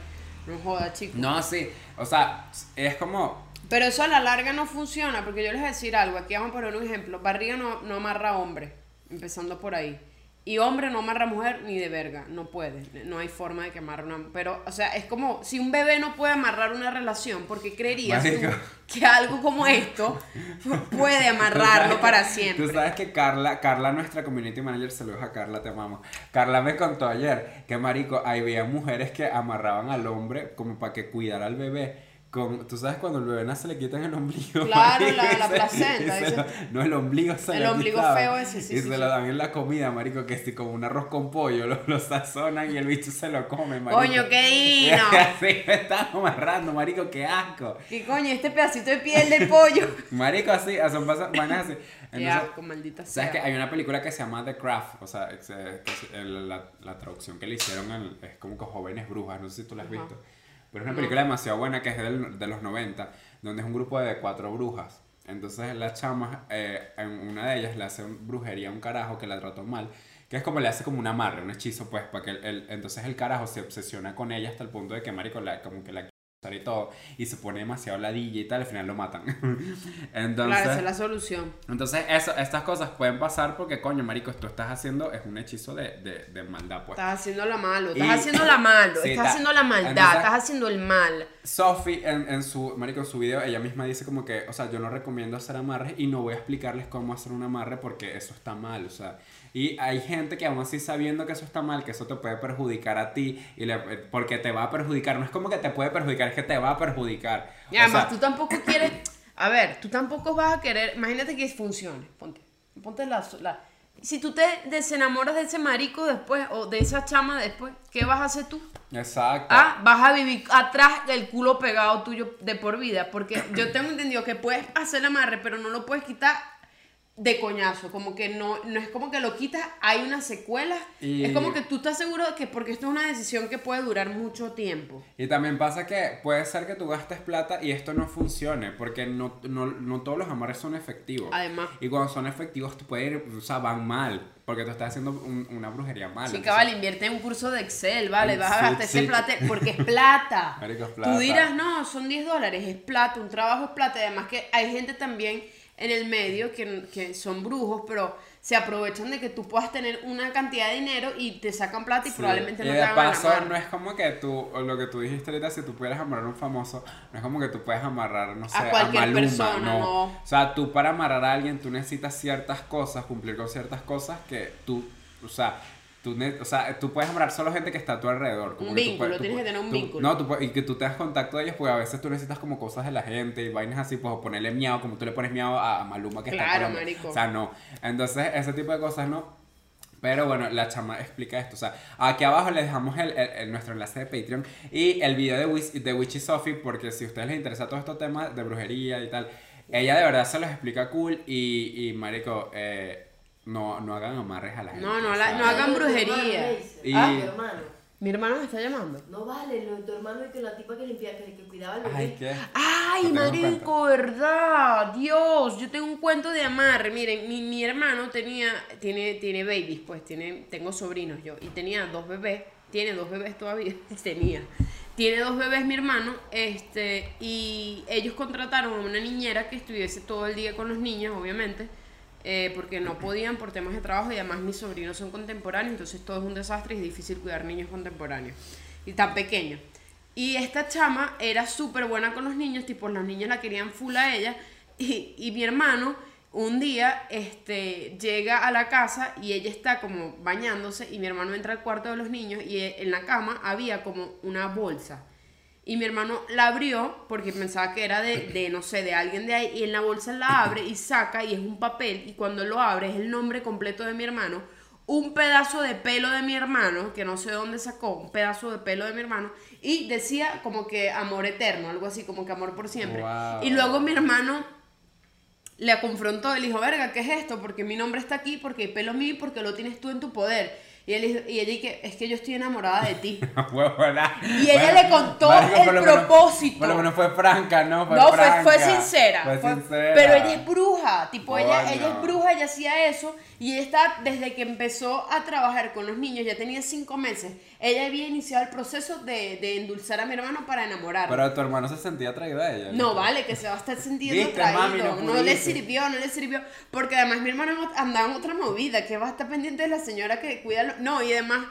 Speaker 1: No joda, chicos.
Speaker 2: no, sí, o sea, es como,
Speaker 1: Pero eso a la larga no funciona, porque yo les voy a decir algo, aquí vamos a poner un ejemplo. Barriga no, no amarra hombre, empezando por ahí. Y hombre no amarra a mujer ni de verga, no puede. No hay forma de que amarre una... Pero, o sea, es como si un bebé no puede amarrar una relación, porque creerías tú que algo como esto puede amarrarlo para siempre.
Speaker 2: Tú sabes que Carla, Carla, nuestra community manager, saludos a Carla, te amamos. Carla me contó ayer que, marico, había mujeres que amarraban al hombre como para que cuidara al bebé. Con, tú sabes cuando el bebé nace le quitan el ombligo.
Speaker 1: Claro,
Speaker 2: marico,
Speaker 1: la-
Speaker 2: y
Speaker 1: la
Speaker 2: se-
Speaker 1: placenta,
Speaker 2: se lo- no, el ombligo se
Speaker 1: El ombligo feo ese, sí,
Speaker 2: Y
Speaker 1: sí,
Speaker 2: se
Speaker 1: sí.
Speaker 2: lo dan en la comida, marico, que si como un arroz con pollo, lo, lo sazonan y el bicho se lo come, marico.
Speaker 1: Coño, qué hino.
Speaker 2: así me están amarrando, marico, qué asco.
Speaker 1: ¿Qué coño? Este pedacito de piel del pollo.
Speaker 2: Marico, así, vainas así.
Speaker 1: Qué
Speaker 2: Entonces,
Speaker 1: asco, maldita sea.
Speaker 2: ¿Sabes que hay una película que se llama The Craft? O sea, la, la traducción que le hicieron es como que jóvenes brujas, no sé si tú la has
Speaker 1: Ajá.
Speaker 2: visto. Pero es una película demasiado buena que es del- de los 90, donde es un grupo de cuatro brujas. Entonces las chamas, eh, en una de ellas le hacen brujería a un carajo que la trató mal, que es como le hace como un amarre, un hechizo, pues, para que el, el- entonces el carajo se obsesiona con ella hasta el punto de que marico la, como que la y todo, y se pone demasiado ladilla y tal, al final lo matan. entonces...
Speaker 1: Claro, esa es la solución.
Speaker 2: Entonces, eso, estas cosas pueden pasar porque, coño, marico, esto estás haciendo es un hechizo de, de, de maldad, pues.
Speaker 1: Estás haciendo la malo, estás
Speaker 2: Y-
Speaker 1: haciendo la malo,
Speaker 2: Sí,
Speaker 1: estás
Speaker 2: ta-
Speaker 1: haciendo la maldad,
Speaker 2: entonces-
Speaker 1: estás haciendo el mal.
Speaker 2: Sophie, en, en su, marico, en su video, ella misma dice como que, o sea, yo no recomiendo hacer amarres y no voy a explicarles cómo hacer un amarre porque eso está mal, o sea. Y hay gente que aún así sabiendo que eso está mal, que eso te puede perjudicar a ti, y le- porque te va a perjudicar, no es como que te puede perjudicar, es que te va a perjudicar.
Speaker 1: Y
Speaker 2: O
Speaker 1: además
Speaker 2: sea,
Speaker 1: tú tampoco quieres, a ver, tú tampoco vas a querer, imagínate que funcione, ponte, ponte la, la- si tú te desenamoras de ese marico después o de esa chama después, ¿qué vas a hacer tú?
Speaker 2: Exacto.
Speaker 1: Ah, vas a vivir atrás del culo pegado tuyo de por vida, porque yo tengo entendido que puedes hacer amarre, pero no lo puedes quitar de coñazo, como que no, no es como que lo quitas, hay una secuela,
Speaker 2: Y-
Speaker 1: es como que tú estás seguro de que porque esto es una decisión que puede durar mucho tiempo.
Speaker 2: Y también pasa que puede ser que tú gastes plata y esto no funcione, porque no, no, no todos los amarres son efectivos.
Speaker 1: Además.
Speaker 2: Y cuando son efectivos, te puede ir, o sea, van mal, porque tú estás haciendo un- una brujería mala.
Speaker 1: Chica,
Speaker 2: Entonces,
Speaker 1: vale, invierte en un curso de Excel, vale, vas a gastar
Speaker 2: sí.
Speaker 1: ese plata, porque es plata.
Speaker 2: Marico, es plata.
Speaker 1: Tú dirás, no, son 10 dólares, es plata, un trabajo es plata, además que hay gente también, en el medio que, que son brujos, pero se aprovechan de que tú puedas tener una cantidad de dinero y te sacan plata y
Speaker 2: Sí.
Speaker 1: probablemente
Speaker 2: y
Speaker 1: no
Speaker 2: de
Speaker 1: te hagan
Speaker 2: paso,
Speaker 1: amar.
Speaker 2: no es como que tú, o lo que tú dijiste ahorita, si tú pudieras amarrar a un famoso, no es como que tú puedes amarrar, no sé,
Speaker 1: A cualquier
Speaker 2: Maluma,
Speaker 1: persona, no.
Speaker 2: O sea, tú para amarrar a alguien, tú necesitas ciertas cosas, cumplir con ciertas cosas que tú, o sea, tú, o sea, tú puedes amarrar solo gente que está a tu alrededor. como
Speaker 1: Un
Speaker 2: que tú
Speaker 1: vínculo,
Speaker 2: puedes- tú
Speaker 1: tienes que tener un
Speaker 2: tú-
Speaker 1: vínculo.
Speaker 2: No, tú puedes- y que tú tengas contacto de ellos, porque a veces tú necesitas como cosas de la gente y vainas así, pues o ponerle miau, como tú le pones miau a, a Maluma que está en
Speaker 1: Claro, marico.
Speaker 2: O sea, no. Entonces, ese tipo de cosas no. Pero bueno, la chama explica esto. O sea, aquí abajo les dejamos el, el- el- nuestro enlace de Patreon y el video de, de Witchy Sophie, porque si a ustedes les interesa todo estos temas de brujería y tal, ella de verdad se los explica cool y, y marico, eh, no, no hagan amarres a la gente.
Speaker 1: No, no la- no hagan brujería.
Speaker 2: Y-
Speaker 3: Ah, tu hermano.
Speaker 1: Mi hermano me está llamando.
Speaker 3: No vale, lo de tu hermano y que la tipa que limpia, que, que cuidaba al bebé.
Speaker 2: Ay, qué.
Speaker 1: Ay, marico, verdad. Dios, yo tengo un cuento de amarre. Miren, mi, mi hermano tenía, tiene, tiene babies, pues, tiene, tengo sobrinos yo. Y tenía dos bebés. Tiene dos bebés todavía. Tenía. Tiene dos bebés mi hermano. Este, y ellos contrataron a una niñera que estuviese todo el día con los niños, obviamente. Eh, porque no podían por temas de trabajo y además mis sobrinos son contemporáneos, entonces todo es un desastre y es difícil cuidar niños contemporáneos y tan pequeños. Y esta chama era súper buena con los niños, tipo los niños la querían full a ella. Y, y mi hermano un día este, llega a la casa y ella está como bañándose y mi hermano entra al cuarto de los niños y e- en la cama había como una bolsa. Y mi hermano la abrió porque pensaba que era de, de, no sé, de alguien de ahí. Y en la bolsa la abre y saca y es un papel. Y cuando lo abre es el nombre completo de mi hermano. Un pedazo de pelo de mi hermano, que no sé dónde sacó, un pedazo de pelo de mi hermano. Y decía como que amor eterno, algo así, como que amor por siempre.
Speaker 2: Wow.
Speaker 1: Y luego mi hermano la confrontó y le dijo, verga, ¿qué es esto? Porque mi nombre está aquí, porque hay pelo mío porque lo tienes tú en tu poder. Y, él, y ella dice, es que yo estoy enamorada de ti. Y ella le contó el propósito.
Speaker 2: Por lo menos fue franca, ¿no? Fue
Speaker 1: no, fue,
Speaker 2: franca.
Speaker 1: fue sincera.
Speaker 2: Fue sincera.
Speaker 1: Pero ella es bruja. Tipo, ella, ella es bruja, ella hacía eso. Y está, desde que empezó a trabajar con los niños, ya tenía cinco meses. Ella había iniciado el proceso de, de endulzar a mi hermano para enamorarlo.
Speaker 2: Pero tu hermano se sentía atraído a ella.
Speaker 1: No vale, que se va a estar sintiendo
Speaker 2: Viste,
Speaker 1: traído.
Speaker 2: mami, no
Speaker 1: no, le sirvió, no le sirvió. Porque además mi hermano andaba en otra movida, que va a estar pendiente de la señora que cuida. lo- No, y además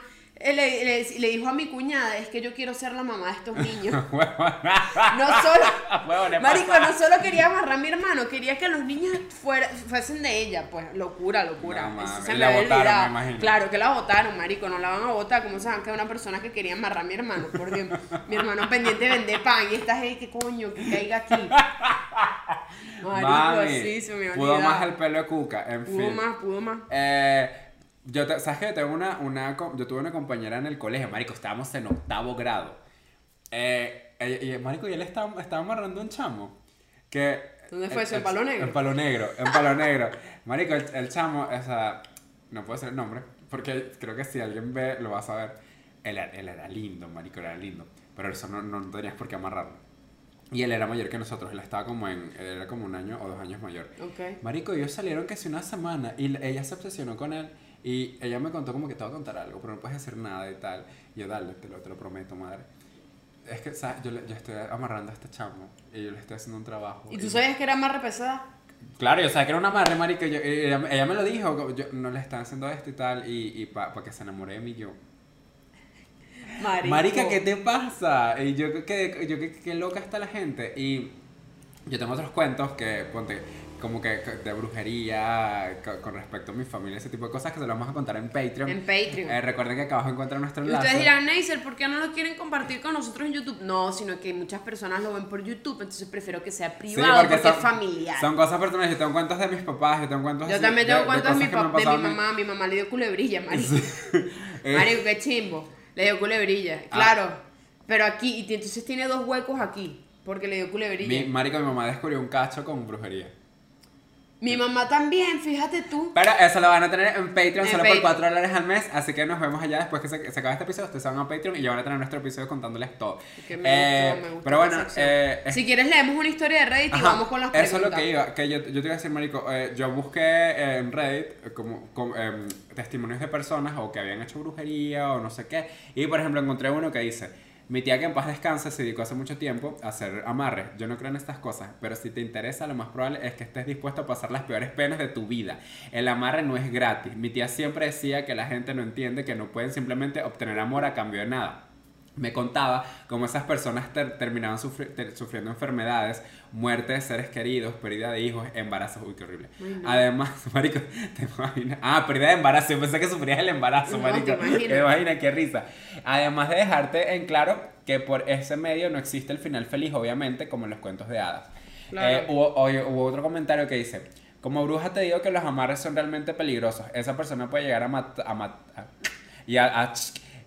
Speaker 1: le, le- le dijo a mi cuñada, es que yo quiero ser la mamá de estos niños. No solo, marico, no solo quería amarrar a mi hermano, quería que los niños fuera, fuesen de ella, pues, locura, locura.
Speaker 2: No,
Speaker 1: Eso se me
Speaker 2: la
Speaker 1: olvidado.
Speaker 2: me.
Speaker 1: Claro que la votaron, marico, no la van a votar, ¿cómo saben que es una persona que quería amarrar a mi hermano? Por Dios, mi hermano pendiente de vender pan y esta gente, ¿qué coño? Que caiga aquí. Marico,
Speaker 2: Mami,
Speaker 1: sí, se me
Speaker 2: pudo más el pelo de cuca, en
Speaker 1: Pudo
Speaker 2: fin.
Speaker 1: más, pudo más.
Speaker 2: Eh, yo te- ¿Sabes? Yo tengo una, una, yo tuve una compañera en el colegio, marico, estábamos en octavo grado. Eh, marico, y él estaba, estaba amarrando un chamo. Que,
Speaker 1: ¿Dónde fue
Speaker 2: el-
Speaker 1: eso? ¿En
Speaker 2: el-
Speaker 1: Palo Negro?
Speaker 2: En Palo Negro, en Palo Negro. Marico, el, el chamo, o sea, no puedo decir el nombre, porque creo que si alguien ve, lo va a saber. Él, él era lindo, marico, era lindo. Pero eso no, no tenías por qué amarrarlo. Y él era mayor que nosotros, él estaba como en, él era como un año o dos años mayor.
Speaker 1: Ok.
Speaker 2: Marico, ellos salieron casi una semana y ella se obsesionó con él y ella me contó como que te voy a contar algo, pero no puedes decir nada y tal. Y yo, dale, te lo, te lo prometo, madre. Es que, ¿sabes? Yo, le- yo estoy amarrando a este chamo y yo le estoy haciendo un trabajo.
Speaker 1: ¿Y tú sabías que era más repesada?
Speaker 2: Claro, yo sabía que era una madre, marico. Yo, ella, ella me lo dijo, yo, no le están haciendo esto y tal, y, y para que se enamore de mí yo.
Speaker 1: Marico.
Speaker 2: Marica, ¿qué te pasa? Y yo que yo que qué loca está la gente. Y yo tengo otros cuentos que, ponte, como que de brujería, co- con respecto a mi familia, ese tipo de cosas que se lo vamos a contar en Patreon.
Speaker 1: En Patreon.
Speaker 2: Eh, recuerden que acá abajo encuentran nuestro
Speaker 1: Y
Speaker 2: enlace.
Speaker 1: ustedes dirán, Neisser, ¿por qué no lo quieren compartir con nosotros en YouTube? No, sino que muchas personas lo ven por YouTube, entonces prefiero que sea
Speaker 2: Sí,
Speaker 1: privado porque,
Speaker 2: son-
Speaker 1: es familiar.
Speaker 2: Son cosas personales. Yo tengo cuentos de mis papás, yo tengo cuentos
Speaker 1: Yo
Speaker 2: así,
Speaker 1: también tengo
Speaker 2: de
Speaker 1: cuentos de, mi, de mi mamá. Mi mamá le dio culebrilla, marico.
Speaker 2: Eh,
Speaker 1: Marico, qué chimbo. Le dio culebrilla.
Speaker 2: Ah.
Speaker 1: Claro. Pero aquí, y entonces tiene dos huecos aquí. Porque le dio culebrilla.
Speaker 2: mi, marico, mi mamá descubrió un cacho con brujería.
Speaker 1: Mi mamá también, fíjate tú.
Speaker 2: Pero eso lo van a tener en Patreon
Speaker 1: En
Speaker 2: solo
Speaker 1: Patreon.
Speaker 2: por 4 dólares al mes. Así que nos vemos allá después que se, se acabe este episodio. Ustedes se van a Patreon y ya van a tener nuestro episodio contándoles todo.
Speaker 1: Que me
Speaker 2: Eh,
Speaker 1: gustó, me gustó
Speaker 2: pero bueno, eh,
Speaker 1: si quieres leemos una historia de Reddit y
Speaker 2: Ajá,
Speaker 1: vamos con las preguntas.
Speaker 2: Eso es lo que iba. Que yo, yo te iba a decir, Marico. eh, yo busqué eh, en Reddit eh, como, como, em, testimonios de personas o que habían hecho brujería o no sé qué. Y por ejemplo, encontré uno que dice: Mi tía que en paz descanse se dedicó hace mucho tiempo a hacer amarres. Yo no creo en estas cosas, pero si te interesa, lo más probable es que estés dispuesto a pasar las peores penas de tu vida. El amarre no es gratis. Mi tía siempre decía que la gente no entiende que no pueden simplemente obtener amor a cambio de nada me contaba cómo esas personas ter- terminaban sufri- ter- sufriendo enfermedades, muerte de seres queridos, pérdida de hijos, embarazos. Uy, qué horrible. Además, marico, te imaginas. Ah, pérdida de embarazo. Yo pensé que sufrías el embarazo,
Speaker 1: No,
Speaker 2: marico.
Speaker 1: te imaginas.
Speaker 2: Te imaginas, qué risa. Además de dejarte en claro que por ese medio no existe el final feliz, obviamente, como en los cuentos de hadas.
Speaker 1: Claro.
Speaker 2: Eh, hubo, oye, hubo otro comentario que dice. Como bruja te digo que los amarres son realmente peligrosos. Esa persona puede llegar a matar mat- y a, a-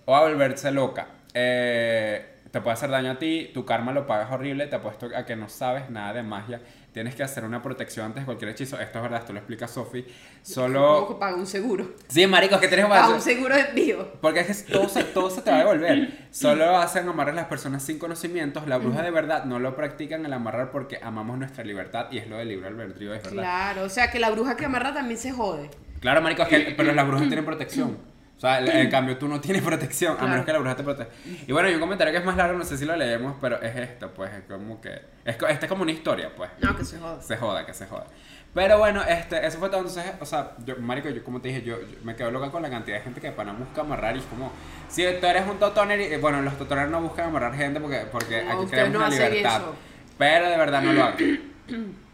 Speaker 2: o a volverse loca. Eh, te puede hacer daño a ti, tu karma lo pagas horrible, te apuesto a que no sabes nada de magia. Tienes que hacer una protección antes de cualquier hechizo. Esto es verdad, esto lo explica Sophie.
Speaker 1: Como
Speaker 2: Solo...
Speaker 1: que paga un seguro.
Speaker 2: Sí, marico, que tienes
Speaker 1: Paga un seguro de envío.
Speaker 2: porque es que todo se, todo se te va a devolver. Solo hacen amarrar las personas sin conocimientos. La bruja de verdad no lo practican el amarrar porque amamos nuestra libertad y es lo del libre albedrío, es verdad.
Speaker 1: Claro, o sea que la bruja que amarra también se jode.
Speaker 2: Claro, marico, es que, pero las brujas tienen protección. O sea, en cambio tú no tienes protección, a
Speaker 1: Claro.
Speaker 2: menos que la bruja te proteja. Y bueno, hay un comentario que es más largo, no sé si lo leemos, pero es esto, pues, es como que... Es, esta es como una historia, pues.
Speaker 1: No, que se joda.
Speaker 2: Se joda, que se joda. Pero bueno, este, eso fue todo. Entonces, o sea, yo, marico, yo como te dije, yo, yo me quedo loca con la cantidad de gente que para busca amarrar y es como, si tú eres un totoner, y, bueno, los totoners no buscan amarrar gente porque, porque
Speaker 1: No,
Speaker 2: aquí queremos
Speaker 1: no
Speaker 2: la libertad.
Speaker 1: eso.
Speaker 2: Pero de verdad no lo hagan.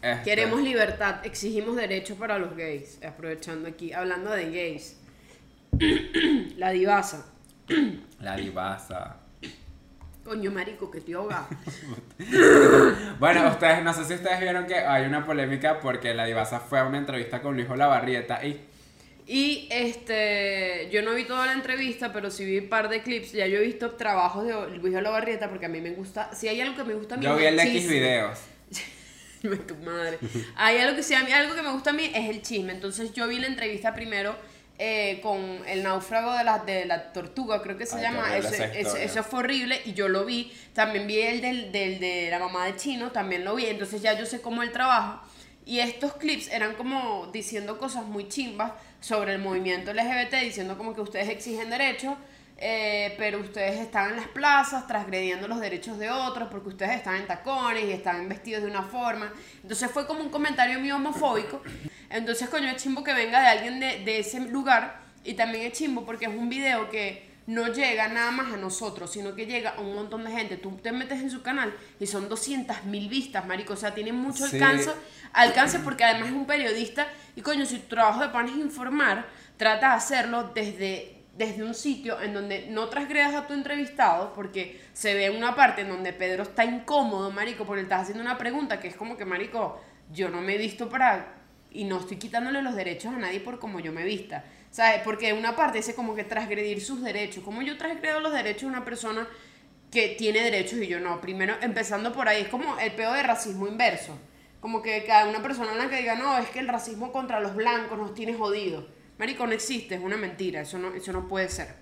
Speaker 2: Este,
Speaker 1: Queremos libertad, exigimos derechos para los gays. Aprovechando aquí, hablando de gays. La divasa.
Speaker 2: La divasa.
Speaker 1: Coño, marico, que te ahoga.
Speaker 2: Bueno, ustedes, no sé si ustedes vieron que hay una polémica porque la divasa fue a una entrevista con Luis Olavarrieta y
Speaker 1: Y este, yo no vi toda la entrevista, pero sí vi un par de clips. Ya yo he visto trabajos de Luis Olavarrieta porque a mí me gusta. Si hay algo que me gusta a mí.
Speaker 2: yo
Speaker 1: es
Speaker 2: vi el de. X videos.
Speaker 1: Tu madre. Hay algo que a mí- algo que me gusta a mí es el chisme. Entonces yo vi la entrevista primero eh, con el náufrago de la, de la tortuga, creo que se
Speaker 2: Ay,
Speaker 1: llama. ese-
Speaker 2: historia.
Speaker 1: eso fue horrible y yo lo vi. También vi el del, del- de la mamá de Chino, también lo vi. Entonces ya yo sé cómo él trabaja. Y estos clips eran como diciendo cosas muy chimbas sobre el movimiento LGBT, diciendo como que ustedes exigen derechos, eh, pero ustedes están en las plazas transgrediendo los derechos de otros porque ustedes están en tacones y están vestidos de una forma. Entonces fue como un comentario mío homofóbico. Entonces, coño, es chimbo que venga de alguien de, de ese lugar y también es chimbo porque es un video que no llega nada más a nosotros, sino que llega a un montón de gente. Tú te metes en su canal y son 200 mil vistas, marico. O sea, tiene mucho
Speaker 2: Sí.
Speaker 1: alcance, alcance porque además es un periodista. Y coño, si tu trabajo de pan es informar, trata de hacerlo desde, desde un sitio en donde no transgredas a tu entrevistado, porque se ve una parte en donde Pedro está incómodo, marico, porque le estás haciendo una pregunta que es como que, marico, yo no me he visto para... Y no estoy quitándole los derechos a nadie por como yo me vista. ¿Sabes? Porque una parte dice como que transgredir sus derechos. ¿Cómo yo transgredo los derechos de una persona que tiene derechos y yo no? Primero, empezando por ahí, es como el peor de racismo inverso. Como que cada una persona que diga, no, es que el racismo contra los blancos nos tiene jodidos. Marico, no existe, es una mentira, eso no, eso no puede ser.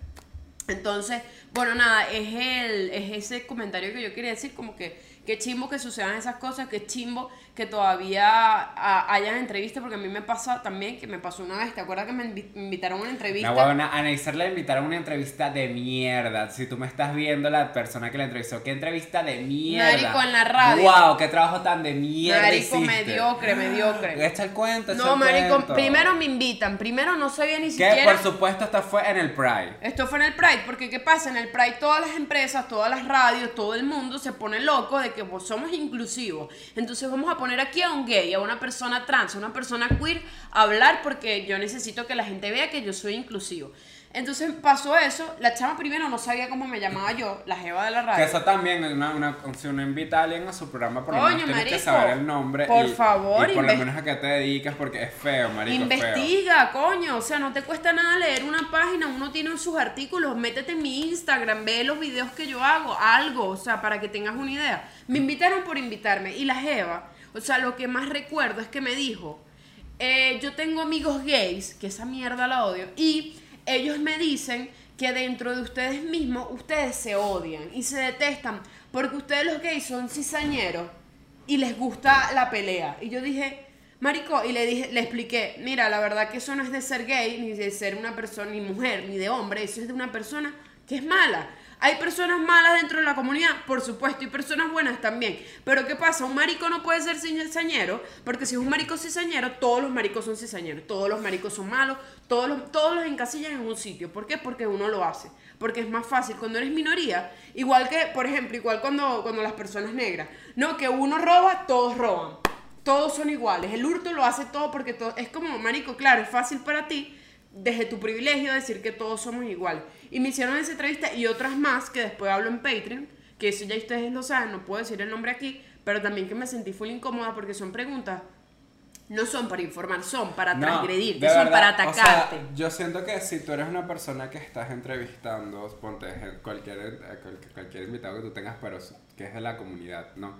Speaker 1: Entonces, bueno, nada, es, el, es ese comentario que yo quería decir, como que qué chimbo que sucedan esas cosas, qué chimbo que todavía hayan entrevistas, porque a mí me pasa también, que me pasó una vez, ¿te acuerdas que me invi- me invitaron a una entrevista?
Speaker 2: La huevona, a Neisser le invitaron a una entrevista de mierda. Si tú me estás viendo, la persona que la entrevistó, qué entrevista de mierda.
Speaker 1: Marico, en la radio.
Speaker 2: Wow, qué trabajo tan de mierda.
Speaker 1: Marico,
Speaker 2: hiciste.
Speaker 1: mediocre, mediocre.
Speaker 2: Echa el cuento, echa
Speaker 1: No,
Speaker 2: el
Speaker 1: marico,
Speaker 2: cuento.
Speaker 1: primero me invitan, primero no sabía ni
Speaker 2: Que
Speaker 1: siquiera...
Speaker 2: por supuesto esto fue en el Pride.
Speaker 1: Esto fue en el Pride, porque ¿qué pasa? En el Pride todas las empresas, todas las radios, todo el mundo se pone loco de que pues, somos inclusivos. Entonces vamos a poner aquí a un gay, a una persona trans, a una persona queer a hablar porque yo necesito que la gente vea que yo soy inclusivo. Entonces pasó eso, la chama primero no sabía cómo me llamaba yo, la jeva de la
Speaker 2: Que
Speaker 1: radio.
Speaker 2: eso también, una, una, si uno invita a alguien a su programa, por lo menos tienes que saber el nombre.
Speaker 1: por
Speaker 2: y,
Speaker 1: favor,
Speaker 2: Y por lo menos a qué te dedicas, porque es feo, marico. es feo.
Speaker 1: Investiga, coño, o sea, no te cuesta nada leer una página, uno tiene sus artículos, métete en mi Instagram, ve los videos que yo hago, algo, o sea, para que tengas una idea. Me invitaron por invitarme y la Jeva, o sea, lo que más recuerdo es que me dijo, eh, yo tengo amigos gays, que esa mierda la odio, y ellos me dicen que dentro de ustedes mismos ustedes se odian y se detestan porque ustedes los gays son cizañeros y les gusta la pelea. Y yo dije, marico, y le dije, le expliqué, mira, la verdad que eso no es de ser gay, ni de ser una persona, ni mujer, ni de hombre, eso es de una persona que es mala. ¿Hay personas malas dentro de la comunidad? Por supuesto, y personas buenas también. Pero ¿qué pasa? Un marico no puede ser cizañero, porque si es un marico cizañero, todos los maricos son cizañeros, todos los maricos son malos, todos los, todos los encasillan en un sitio. ¿Por qué? Porque uno lo hace. Porque es más fácil cuando eres minoría, igual que, por ejemplo, igual cuando, cuando las personas negras. No, que uno roba, todos roban. Todos son iguales. El hurto lo hace todo porque todo, es como, marico, claro, es fácil para ti desde tu privilegio decir que todos somos iguales. Y me hicieron esa entrevista y otras más que después hablo en Patreon, que eso ya ustedes lo saben, no puedo decir el nombre aquí, pero también que me sentí full incómoda porque son preguntas, no son para informar, son para
Speaker 2: No,
Speaker 1: transgredirte, son
Speaker 2: verdad,
Speaker 1: para
Speaker 2: o sea,
Speaker 1: atacarte.
Speaker 2: yo siento que si tú eres una persona que estás entrevistando, ponte eh, cualquier, eh, cual- cualquier invitado que tú tengas, pero que es de la comunidad, ¿no?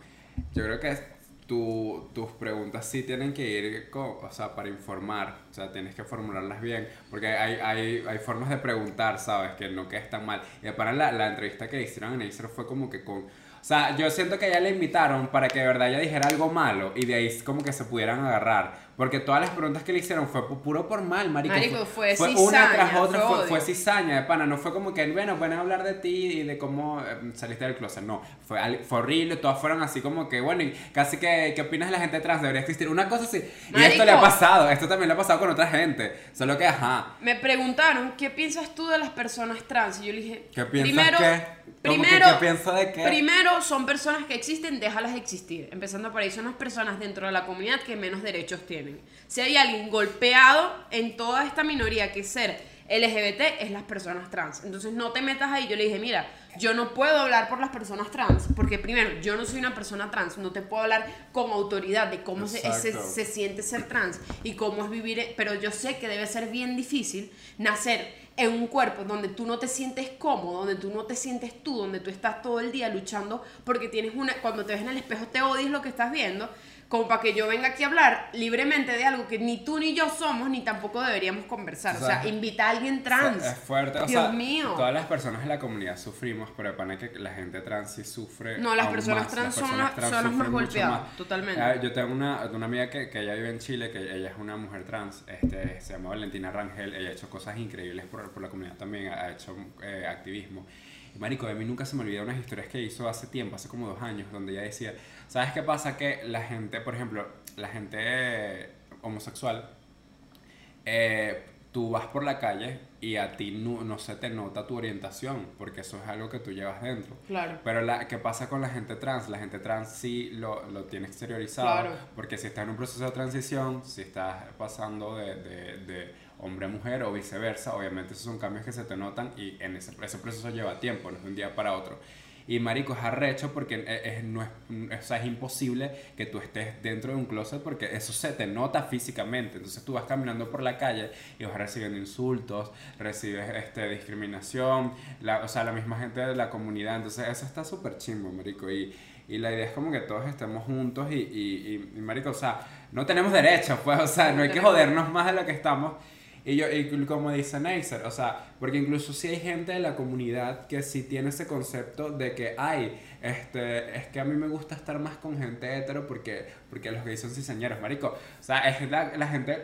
Speaker 2: Yo creo que tu- tus preguntas sí tienen que ir, con, o sea, para informar, o sea, tienes que formularlas bien, porque hay, hay, hay formas de preguntar, ¿sabes? Que no que tan mal. Y para la, la entrevista que hicieron en Acer fue como que con... O sea, yo siento que ella la invitaron para que de verdad ella dijera algo malo y de ahí como que se pudieran agarrar. Porque todas las preguntas que le hicieron fue pu- puro por mal, marico.
Speaker 1: Marico, fue
Speaker 2: una
Speaker 1: cizaña,
Speaker 2: tras otra,
Speaker 1: fue
Speaker 2: fue, fue cizaña de pana. No fue como que, bueno, pueden hablar de ti y de cómo eh, saliste del closet. No, fue, fue horrible. Todas fueron así como que, bueno, y casi que, ¿qué opinas de la gente trans? Debería existir una cosa así. Y esto le ha
Speaker 1: Marico.
Speaker 2: pasado. Esto también le ha pasado con otra gente. Solo que, ajá.
Speaker 1: Me preguntaron, ¿qué piensas tú de las personas trans? Y yo le dije,
Speaker 2: ¿Qué piensas
Speaker 1: primero,
Speaker 2: qué? ¿Cómo que
Speaker 1: primero,
Speaker 2: qué de qué?
Speaker 1: Primero, son personas que existen, déjalas existir. Empezando por ahí, son las personas dentro de la comunidad que menos derechos tienen. Si hay alguien golpeado en toda esta minoría que es ser LGBT, es las personas trans. Entonces no te metas ahí. Yo le dije, mira, yo no puedo hablar por las personas trans, porque primero, yo no soy una persona trans, no te puedo hablar con autoridad de cómo se, se, se siente ser trans y cómo es vivir, e- pero yo sé que debe ser bien difícil nacer en un cuerpo donde tú no te sientes cómodo, donde tú no te sientes tú, donde tú estás todo el día luchando porque tienes una, cuando te ves en el espejo te odias lo que estás viendo, como para que yo venga aquí a hablar libremente de algo que ni tú ni yo somos, ni tampoco deberíamos conversar.
Speaker 2: O
Speaker 1: O sea,
Speaker 2: sea,
Speaker 1: invita a alguien trans.
Speaker 2: Es fuerte. O
Speaker 1: Dios
Speaker 2: sea,
Speaker 1: mío.
Speaker 2: Todas las personas de la comunidad sufrimos, pero pana que la gente trans sí sufre.
Speaker 1: No, las
Speaker 2: aún
Speaker 1: personas
Speaker 2: más.
Speaker 1: trans son las- son las más golpeadas,
Speaker 2: más.
Speaker 1: totalmente.
Speaker 2: Ah, yo tengo una, una amiga que, que ella vive en Chile, que ella es una mujer trans, este, se llama Valentina Rangel, ella ha hecho cosas increíbles por, por la comunidad también, ha hecho eh, activismo. Marico, de mí nunca se me olvidan unas historias que hizo hace tiempo, hace como dos años, donde ella decía, ¿sabes qué pasa? Que la gente, por ejemplo, la gente homosexual, eh, tú vas por la calle y a ti no, no se te nota tu orientación, porque eso es algo que tú llevas dentro.
Speaker 1: Claro.
Speaker 2: Pero la, ¿qué pasa con la gente trans? La gente trans sí lo, lo tiene exteriorizado,
Speaker 1: Claro.
Speaker 2: porque si estás en un proceso de transición, si estás pasando de, de, de hombre a mujer o viceversa, obviamente esos son cambios que se te notan y en ese, ese proceso lleva tiempo, no es de un día para otro. Y marico, es arrecho porque es, es- no es, o sea, es imposible que tú estés dentro de un closet porque eso se te nota físicamente. Entonces tú vas caminando por la calle y vas recibiendo insultos, recibes este, discriminación, la, o sea, la misma gente de la comunidad. Entonces eso está súper chimbo, marico. Y, y la idea es como que todos estemos juntos y, y, y, y, marico, o sea, no tenemos derecho, pues, o sea, no hay que jodernos más de lo que estamos. Y yo, y como dice Neisser, o sea, porque incluso si hay gente de la comunidad que sí tiene ese concepto de que, ay, este, es que a mí me gusta estar más con gente hetero porque, porque los gays son ciseñeros, marico. O sea, es la, la gente,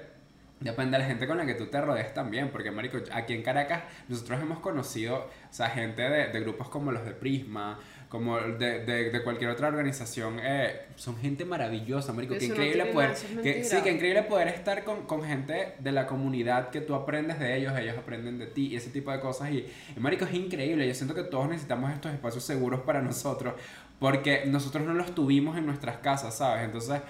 Speaker 2: depende de la gente con la que tú te rodees también, porque, marico, aquí en Caracas nosotros hemos conocido, o sea, gente de, de grupos como los de Prisma, como de, de, de cualquier otra organización, eh, son gente maravillosa, marico,
Speaker 1: Eso no
Speaker 2: increíble poder,
Speaker 1: nada,
Speaker 2: que, sí, que increíble poder estar con, con gente de la comunidad que tú aprendes de ellos, ellos aprenden de ti y ese tipo de cosas. Y, y marico, es increíble. Yo siento que todos necesitamos estos espacios seguros para nosotros porque nosotros no los tuvimos en nuestras casas, ¿sabes? Entonces,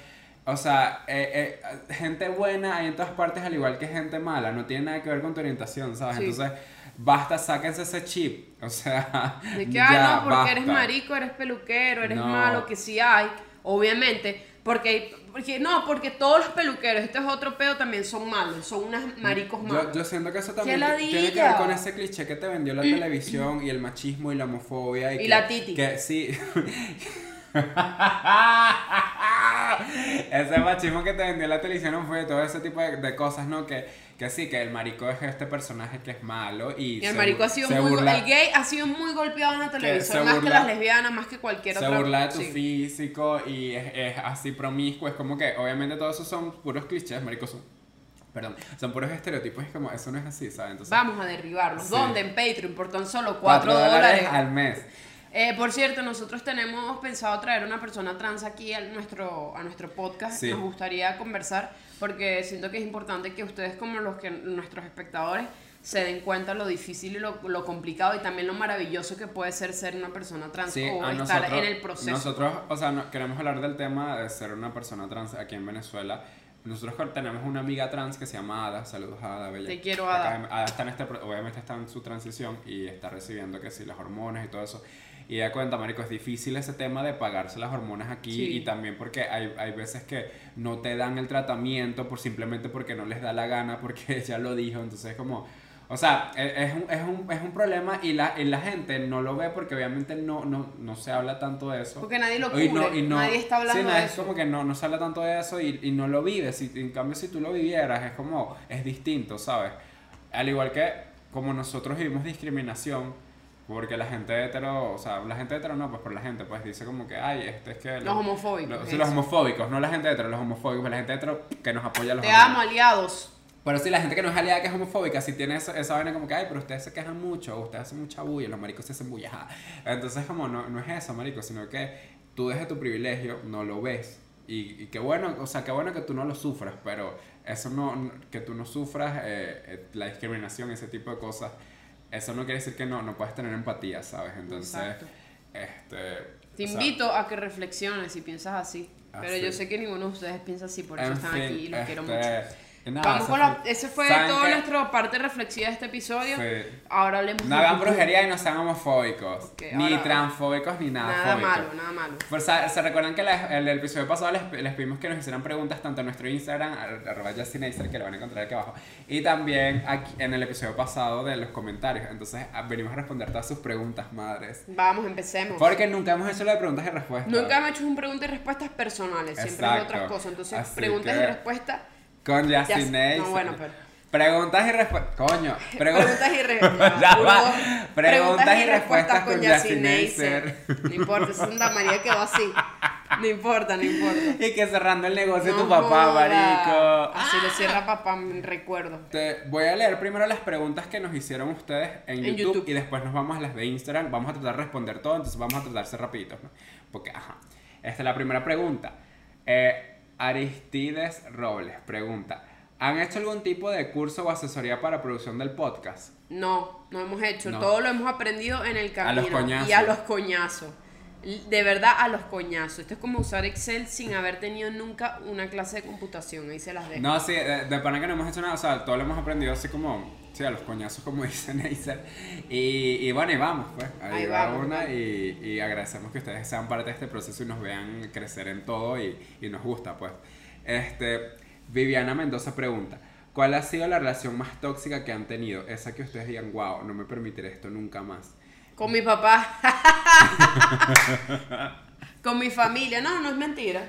Speaker 2: o sea, eh, eh, gente buena hay en todas partes al igual que gente mala. No tiene nada que ver con tu orientación, ¿sabes?
Speaker 1: Sí.
Speaker 2: Entonces, basta, sáquense ese chip. O sea,
Speaker 1: De que,
Speaker 2: ya,
Speaker 1: ah, no, porque eres marico, eres peluquero, eres
Speaker 2: No.
Speaker 1: malo, que sí hay, obviamente. Porque, porque, no, porque todos los peluqueros, este es otro pedo, también son malos, son unos maricos malos.
Speaker 2: Yo, yo siento que eso también
Speaker 1: ¡Qué
Speaker 2: ti- tiene que ver con ese cliché que te vendió la televisión y el machismo y la homofobia. Y,
Speaker 1: Y
Speaker 2: que-
Speaker 1: la titi.
Speaker 2: Que sí. ese machismo que te vendió la televisión fue todo ese tipo de, de cosas, ¿no? Que, que sí, que el marico es este personaje que es malo y,
Speaker 1: Y el
Speaker 2: se
Speaker 1: marico ha sido
Speaker 2: se
Speaker 1: muy,
Speaker 2: burla-
Speaker 1: el gay ha sido muy golpeado en la televisión,
Speaker 2: se
Speaker 1: más que
Speaker 2: burla-
Speaker 1: las lesbianas, más que cualquier
Speaker 2: se
Speaker 1: otra.
Speaker 2: burla de tu
Speaker 1: sí.
Speaker 2: físico y es, es así promiscuo. Es como que, obviamente, todos esos son puros clichés, marico. Son, Perdón, son puros estereotipos es como, eso no es así, ¿sabes? Entonces,
Speaker 1: Vamos a derribarlos.
Speaker 2: Sí.
Speaker 1: ¿Dónde? En Patreon, por tan solo
Speaker 2: 4
Speaker 1: 4 dólares.
Speaker 2: al mes.
Speaker 1: Eh, por cierto, nosotros tenemos pensado traer una persona trans aquí a nuestro, a nuestro podcast.
Speaker 2: Sí.
Speaker 1: Nos gustaría conversar porque siento que es importante que ustedes como los que nuestros espectadores se den cuenta lo difícil y lo, lo complicado y también lo maravilloso que puede ser ser una persona trans
Speaker 2: Sí,
Speaker 1: o estar
Speaker 2: nosotros,
Speaker 1: en el proceso.
Speaker 2: Nosotros, o sea, no- queremos hablar del tema de ser una persona trans aquí en Venezuela. Nosotros tenemos una amiga trans que se llama Ada. Saludos a Ada Bella.
Speaker 1: Te quiero, Ada.
Speaker 2: acá- Ada está en este, obviamente está en su transición y está recibiendo que sí, las hormonas y todo eso. Y ella cuenta, marico, es difícil ese tema de pagarse las hormonas aquí
Speaker 1: Sí.
Speaker 2: y también porque hay, hay veces que no te dan el tratamiento por simplemente porque no les da la gana, porque ella lo dijo. Entonces, como, o sea, e- es un, es un, es un problema y la, y la gente no lo ve porque obviamente no, no, no se habla tanto de eso.
Speaker 1: Porque nadie lo
Speaker 2: Y
Speaker 1: cubre,
Speaker 2: no- y no-
Speaker 1: nadie está hablando
Speaker 2: sí, no,
Speaker 1: de
Speaker 2: es
Speaker 1: eso.
Speaker 2: como que no, no se habla tanto de eso y, y no lo vives. Y, en cambio, si tú lo vivieras, es como, es distinto, ¿sabes? Al igual que como nosotros vivimos discriminación, porque la gente hetero, o sea, la gente hetero no, pues por la gente, pues dice como que, ay, este es que...
Speaker 1: Los homofóbicos,
Speaker 2: los- los homofóbicos, no la gente hetero, los homofóbicos, la gente hetero que nos apoya a los
Speaker 1: Te amo, aliados.
Speaker 2: Pero sí, la gente que no es aliada, que es homofóbica, sí tiene eso- esa vaina como que, ay, pero ustedes se quejan mucho, ustedes hacen mucha bulla, los maricos se hacen bulla. Entonces, como, no, no es eso, marico, sino que tú desde tu privilegio no lo ves. Y, y qué bueno, o sea, qué bueno que tú no lo sufras, pero eso no, no- que tú no sufras eh, eh, la discriminación, ese tipo de cosas, eso no quiere decir que no, no puedes tener empatía, ¿sabes? Entonces,
Speaker 1: Exacto.
Speaker 2: este...
Speaker 1: Te
Speaker 2: o sea,
Speaker 1: invito a que reflexiones si piensas así. Pero
Speaker 2: Así.
Speaker 1: yo sé que ninguno de ustedes piensa así, por eso
Speaker 2: en
Speaker 1: están
Speaker 2: fin,
Speaker 1: aquí y los quiero
Speaker 2: este,
Speaker 1: mucho.
Speaker 2: Y nada,
Speaker 1: Vamos con la, ese fue
Speaker 2: ¿saben
Speaker 1: toda nuestra parte reflexiva de este episodio.
Speaker 2: Sí.
Speaker 1: Ahora hablemos
Speaker 2: No hagan brujería y no sean homofóbicos.
Speaker 1: Ok,
Speaker 2: ni
Speaker 1: ahora-
Speaker 2: transfóbicos ni nada,
Speaker 1: Nada
Speaker 2: fóbicos.
Speaker 1: malo, nada malo.
Speaker 2: Pues, ¿se se recuerdan que la- el, el episodio pasado les, les pedimos que nos hicieran preguntas tanto en nuestro Instagram, ar- arroba Justinacer, que lo van a encontrar aquí abajo, y también aquí en el episodio pasado de los comentarios. Entonces venimos a responder todas sus preguntas, madres.
Speaker 1: Vamos, empecemos.
Speaker 2: Porque nunca hemos hecho la de preguntas y respuestas.
Speaker 1: Nunca me he hecho un preguntas y respuestas personales, siempre es
Speaker 2: Exacto.
Speaker 1: otras cosas. Entonces,
Speaker 2: Así
Speaker 1: preguntas y
Speaker 2: que-
Speaker 1: respuestas.
Speaker 2: Con
Speaker 1: Ya-
Speaker 2: Justinacer.
Speaker 1: no, bueno, pero-
Speaker 2: Preguntas y respuestas. Coño. pregu-
Speaker 1: Preguntas y respuestas.
Speaker 2: Ya va. Preguntas y respuestas con Yacinacer.
Speaker 1: Neisser. No importa, Santa María quedó así. No importa, no importa.
Speaker 2: Y que cerrando el negocio
Speaker 1: No
Speaker 2: tu papá,
Speaker 1: joda.
Speaker 2: marico.
Speaker 1: Así lo cierra papá, me recuerdo.
Speaker 2: Te voy a leer primero las preguntas que nos hicieron ustedes en,
Speaker 1: En
Speaker 2: YouTube,
Speaker 1: YouTube.
Speaker 2: y después nos vamos a las de Instagram. Vamos a tratar de responder todo, entonces vamos a tratar de ser rapiditos, ¿no? Porque, ajá. Esta es la primera pregunta. Eh, Aristides Robles pregunta: ¿Han hecho algún tipo de curso o asesoría para producción del podcast?
Speaker 1: No, no hemos hecho.
Speaker 2: No.
Speaker 1: Todo lo hemos aprendido en el camino.
Speaker 2: los coñazos.
Speaker 1: Y a los coñazos. De verdad, a los coñazos. Esto es como usar Excel sin haber tenido nunca una clase de computación. Ahí se las dejo.
Speaker 2: No, sí, de, de pana que no hemos hecho nada, o sea, todo lo hemos aprendido así como, sí, a los coñazos, como dice Neisser. Y, y bueno, y vamos, pues, ahí,
Speaker 1: Ahí
Speaker 2: va
Speaker 1: vamos.
Speaker 2: una y, y agradecemos que ustedes sean parte de este proceso y nos vean crecer en todo y, y nos gusta, pues. Este, Viviana Mendoza pregunta, ¿cuál ha sido la relación más tóxica que han tenido? Esa que ustedes digan, wow, no me permitiré esto nunca más.
Speaker 1: Con mi papá. Con mi familia. No, no es mentira.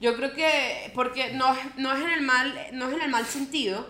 Speaker 1: Yo creo que, porque no, no es en el mal, no es en el mal sentido,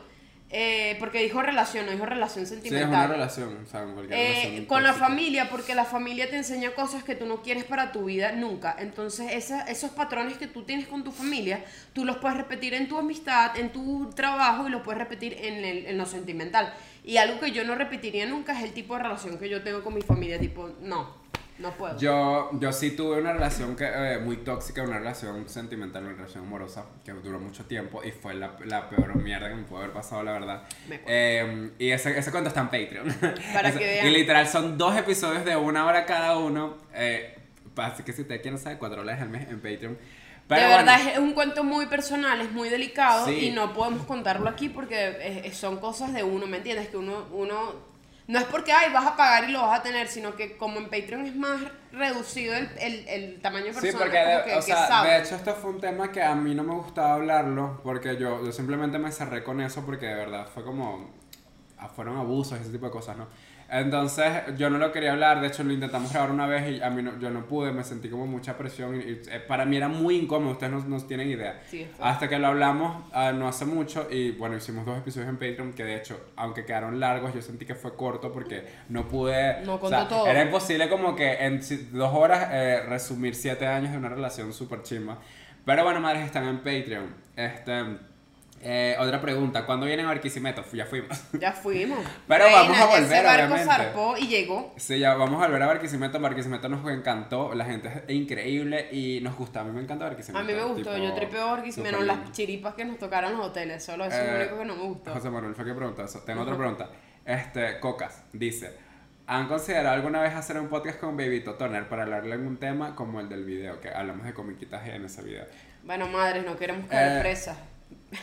Speaker 1: eh, porque dijo relación, no dijo relación
Speaker 2: Sí, es
Speaker 1: sentimental.
Speaker 2: una relación, o sea, cualquier
Speaker 1: Eh,
Speaker 2: relación
Speaker 1: con la familia, porque la familia te enseña cosas que tú no quieres para tu vida nunca. Entonces, esa- esos patrones que tú tienes con tu familia, tú los puedes repetir en tu amistad, en tu trabajo y los puedes repetir en, el- en lo sentimental. Y algo que yo no repetiría nunca es el tipo de relación que yo tengo con mi familia. Tipo, no, no puedo.
Speaker 2: Yo, yo sí tuve una relación que, eh, muy tóxica, una relación sentimental, una relación amorosa, que duró mucho tiempo y fue la, la peor mierda que me pudo haber pasado, la verdad.
Speaker 1: Me.
Speaker 2: Eh, y ese, ese cuento está en Patreon.
Speaker 1: Para que vean.
Speaker 2: Y literal son dos episodios de una hora cada uno. Eh, así que si ustedes quieren saber, cuatro dólares al mes en Patreon. Pero
Speaker 1: de
Speaker 2: bueno,
Speaker 1: verdad es un cuento muy personal, es muy delicado
Speaker 2: Sí.
Speaker 1: y no podemos contarlo aquí porque son cosas de uno, ¿me entiendes? Que uno, uno no es porque ay vas a pagar y lo vas a tener, sino que como en Patreon es más reducido el, el, el tamaño de
Speaker 2: Sí,
Speaker 1: personas
Speaker 2: porque
Speaker 1: como
Speaker 2: de,
Speaker 1: que,
Speaker 2: o
Speaker 1: que
Speaker 2: sea,
Speaker 1: sabe.
Speaker 2: de hecho esto fue un tema que a mí no me gustaba hablarlo porque yo, yo simplemente me cerré con eso porque de verdad fue como ah, fueron abusos y ese tipo de cosas, ¿no? Entonces yo no lo quería hablar, de hecho lo intentamos grabar una vez y a mí no, yo no pude, me sentí como mucha presión y, y, eh, para mí era muy incómodo, ustedes no, no tienen idea.
Speaker 1: Sí.
Speaker 2: Hasta que lo hablamos ah, no hace mucho y bueno, hicimos dos episodios en Patreon que de hecho, aunque quedaron largos, yo sentí que fue corto porque no pude...
Speaker 1: No
Speaker 2: o sea,
Speaker 1: todo.
Speaker 2: Era imposible como que en dos horas eh, resumir siete años de una relación súper chimba. Pero bueno, madres, están en Patreon. Este, Eh, otra pregunta, ¿cuándo vienen a Barquisimeto? Ya fuimos.
Speaker 1: Ya fuimos.
Speaker 2: Pero vamos a volver,
Speaker 1: Ese barco
Speaker 2: obviamente.
Speaker 1: zarpó y llegó.
Speaker 2: Sí, ya vamos a volver a Barquisimeto. Barquisimeto nos encantó, la gente es increíble y nos gusta. A mí me encanta Barquisimeto.
Speaker 1: A mí me gustó,
Speaker 2: tipo,
Speaker 1: yo tripeo Barquisimeto, las chiripas que nos tocaron los hoteles. Solo eso es lo
Speaker 2: Eh,
Speaker 1: único que no me gustó.
Speaker 2: José Manuel fue que preguntó eso. Tengo otra pregunta. Este, Cocas dice: ¿Han considerado alguna vez hacer un podcast con Babyto Toner para hablarle en un tema como el del video? Que hablamos de comiquitas en ese video.
Speaker 1: Bueno, madres, no queremos caer
Speaker 2: Eh,
Speaker 1: presas.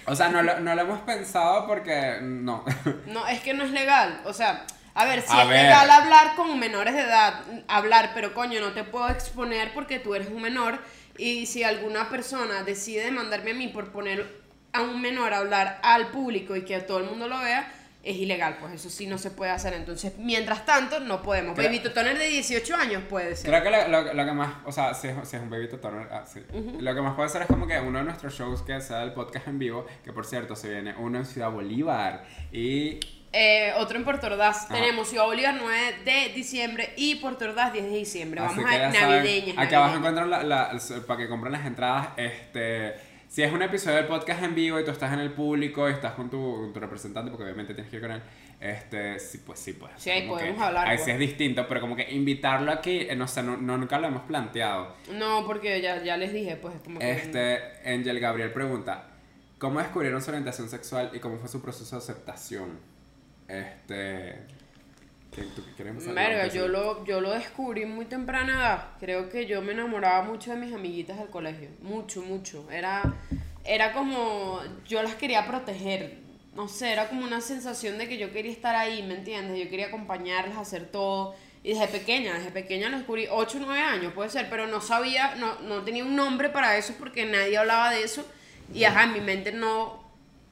Speaker 2: O sea, no lo, no lo hemos pensado porque no.
Speaker 1: No, es que no es legal. O sea, a ver, si
Speaker 2: A
Speaker 1: es
Speaker 2: ver.
Speaker 1: legal hablar con menores de edad, hablar, pero coño, no te puedo exponer porque tú eres un menor. Y si alguna persona decide demandarme a mí por poner a un menor a hablar al público y que todo el mundo lo vea, es ilegal. Pues eso sí no se puede hacer. Entonces, mientras tanto, no podemos.
Speaker 2: Creo-
Speaker 1: Baby Toner de 18 años puede ser.
Speaker 2: Creo que lo, lo- lo que más, o sea, si es, si es un Babyto Toner, ah, sí. Lo que más puede ser es como que uno de nuestros shows que sea el podcast en vivo, que por cierto se viene uno en Ciudad Bolívar y
Speaker 1: Eh, otro en Puerto Ordaz.
Speaker 2: Ajá.
Speaker 1: Tenemos Ciudad Bolívar 9 de diciembre y Puerto Ordaz 10 de diciembre. Vamos a
Speaker 2: saben,
Speaker 1: navideñas.
Speaker 2: Aquí abajo
Speaker 1: navideñas.
Speaker 2: encuentran la, la- para que compren las entradas. Este, si es un episodio del podcast en vivo y tú estás en el público y estás con tu, con tu representante, porque obviamente tienes que ir con él, este, sí, pues sí, pues.
Speaker 1: Sí, ahí podemos
Speaker 2: que
Speaker 1: hablar,
Speaker 2: Ahí
Speaker 1: pues.
Speaker 2: sí es distinto, pero como que invitarlo aquí, eh, no sé, no, no- nunca lo hemos planteado.
Speaker 1: No, porque ya, ya les dije, pues es como que.
Speaker 2: Este, Angel Gabriel pregunta, ¿cómo descubrieron su orientación sexual y cómo fue su proceso de aceptación? Este, ¿qué- ¿tú qué quieres empezar?
Speaker 1: Verga,
Speaker 2: Empezar.
Speaker 1: yo lo, yo lo descubrí muy temprana edad. Creo que yo me enamoraba mucho de mis amiguitas del colegio. Mucho, mucho. Era, era como. Yo las quería proteger. No sé, era como una sensación de que yo quería estar ahí, ¿me entiendes? Yo quería acompañarlas, hacer todo. Y desde pequeña, desde pequeña lo descubrí. 8 o 9 años, puede ser, pero no sabía, no, no tenía un nombre para eso porque nadie hablaba de eso. Y ajá, en mi mente no.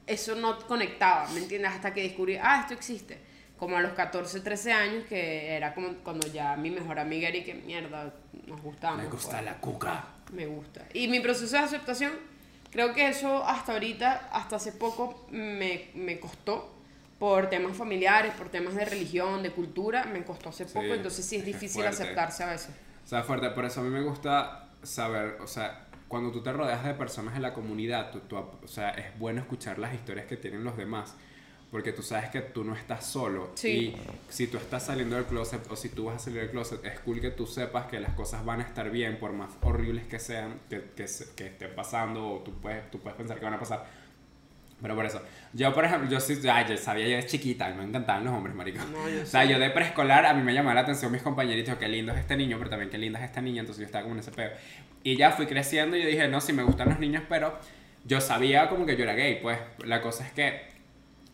Speaker 1: Eso no conectaba, ¿me entiendes? Hasta que descubrí, ah, esto existe como a los 14, 13 años, que era como cuando ya mi mejor amiga era y que mierda, nos gustamos.
Speaker 2: Me gusta
Speaker 1: pues.
Speaker 2: la cuca.
Speaker 1: Me gusta. Y mi proceso de aceptación, creo que eso hasta ahorita, hasta hace poco, me, me costó por temas familiares, por temas de religión, de cultura, me costó hace poco,
Speaker 2: Sí,
Speaker 1: entonces sí es
Speaker 2: es
Speaker 1: difícil
Speaker 2: fuerte.
Speaker 1: aceptarse a veces.
Speaker 2: O sea, fuerte, por eso a mí me gusta saber, o sea, cuando tú te rodeas de personas en la comunidad, tú, tú- o sea, es bueno escuchar las historias que tienen los demás, porque tú sabes que tú no estás solo.
Speaker 1: Sí.
Speaker 2: Y si tú estás saliendo del closet o si tú vas a salir del closet, es cool que tú sepas que las cosas van a estar bien, por más horribles que sean, que, que, que estén pasando, o tú puedes, tú puedes pensar que van a pasar. Pero por eso, yo por ejemplo, yo sí, ay, yo sabía yo de chiquita, me encantaban los hombres, marico.
Speaker 1: No, yo
Speaker 2: o sea, yo de preescolar a mí me llamaba la atención mis compañeritos, qué lindo es este niño, pero también qué linda es esta niña, entonces yo estaba como en ese pedo. Y ya fui creciendo y yo dije, no, sí me gustan los niños, pero yo sabía como que yo era gay, pues la cosa es que,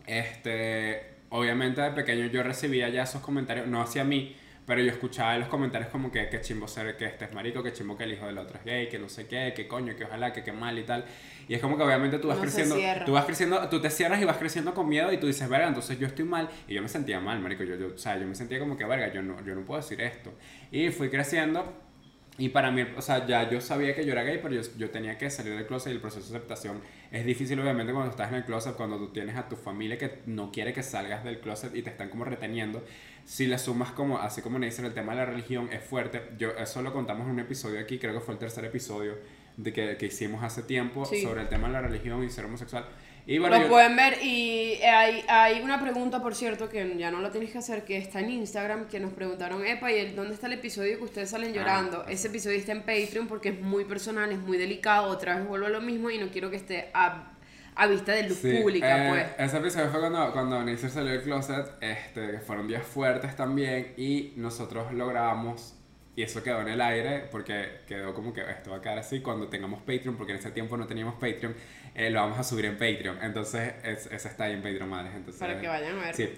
Speaker 2: este, obviamente de pequeño yo recibía ya esos comentarios, no hacia mí, pero yo escuchaba en los comentarios como que qué chimbo ser que este es marico, que chimbo que el hijo del otro es gay, que no sé qué, que coño, que ojalá, que qué mal y tal. Y es como que obviamente tú vas
Speaker 1: se
Speaker 2: creciendo, tú vas creciendo, tú te cierras y vas creciendo con miedo y tú dices, verga, entonces yo estoy mal. Y yo me sentía mal, marico, yo, yo, o sea, yo me sentía como que, verga, yo no, yo no puedo decir esto. Y fui creciendo y para mí, o sea, ya yo sabía que yo era gay, pero yo, yo tenía que salir del closet y el proceso de aceptación es difícil, obviamente, cuando estás en el closet, cuando tú tienes a tu familia que no quiere que salgas del closet y te están como reteniendo. Si le sumas como, así como me dicen, el tema de la religión es fuerte. Yo, eso lo contamos en un episodio aquí, creo que fue el tercer episodio de que, que hicimos hace tiempo
Speaker 1: Sí.
Speaker 2: sobre el tema de la religión y ser homosexual. Y bueno,
Speaker 1: Lo
Speaker 2: yo-
Speaker 1: pueden ver y hay, hay una pregunta, por cierto, que ya no lo tienes que hacer, que está en Instagram, que nos preguntaron, epa, ¿y el- dónde está el episodio que ustedes salen
Speaker 2: Ah.
Speaker 1: llorando? Ese episodio está en Patreon porque es muy personal, es muy delicado, otra vez vuelvo a lo mismo y no quiero que esté a, a vista de luz
Speaker 2: Sí,
Speaker 1: pública,
Speaker 2: eh,
Speaker 1: pues.
Speaker 2: Ese episodio fue cuando, cuando Neisser salió del closet, este, fueron días fuertes también, y nosotros lo grabamos, y eso quedó en el aire, porque quedó como que esto va a quedar así cuando tengamos Patreon, porque en ese tiempo no teníamos Patreon, eh, lo vamos a subir en Patreon, entonces es- ese está ahí en Patreon, madres, entonces...
Speaker 1: Para que vayan a ver.
Speaker 2: Sí,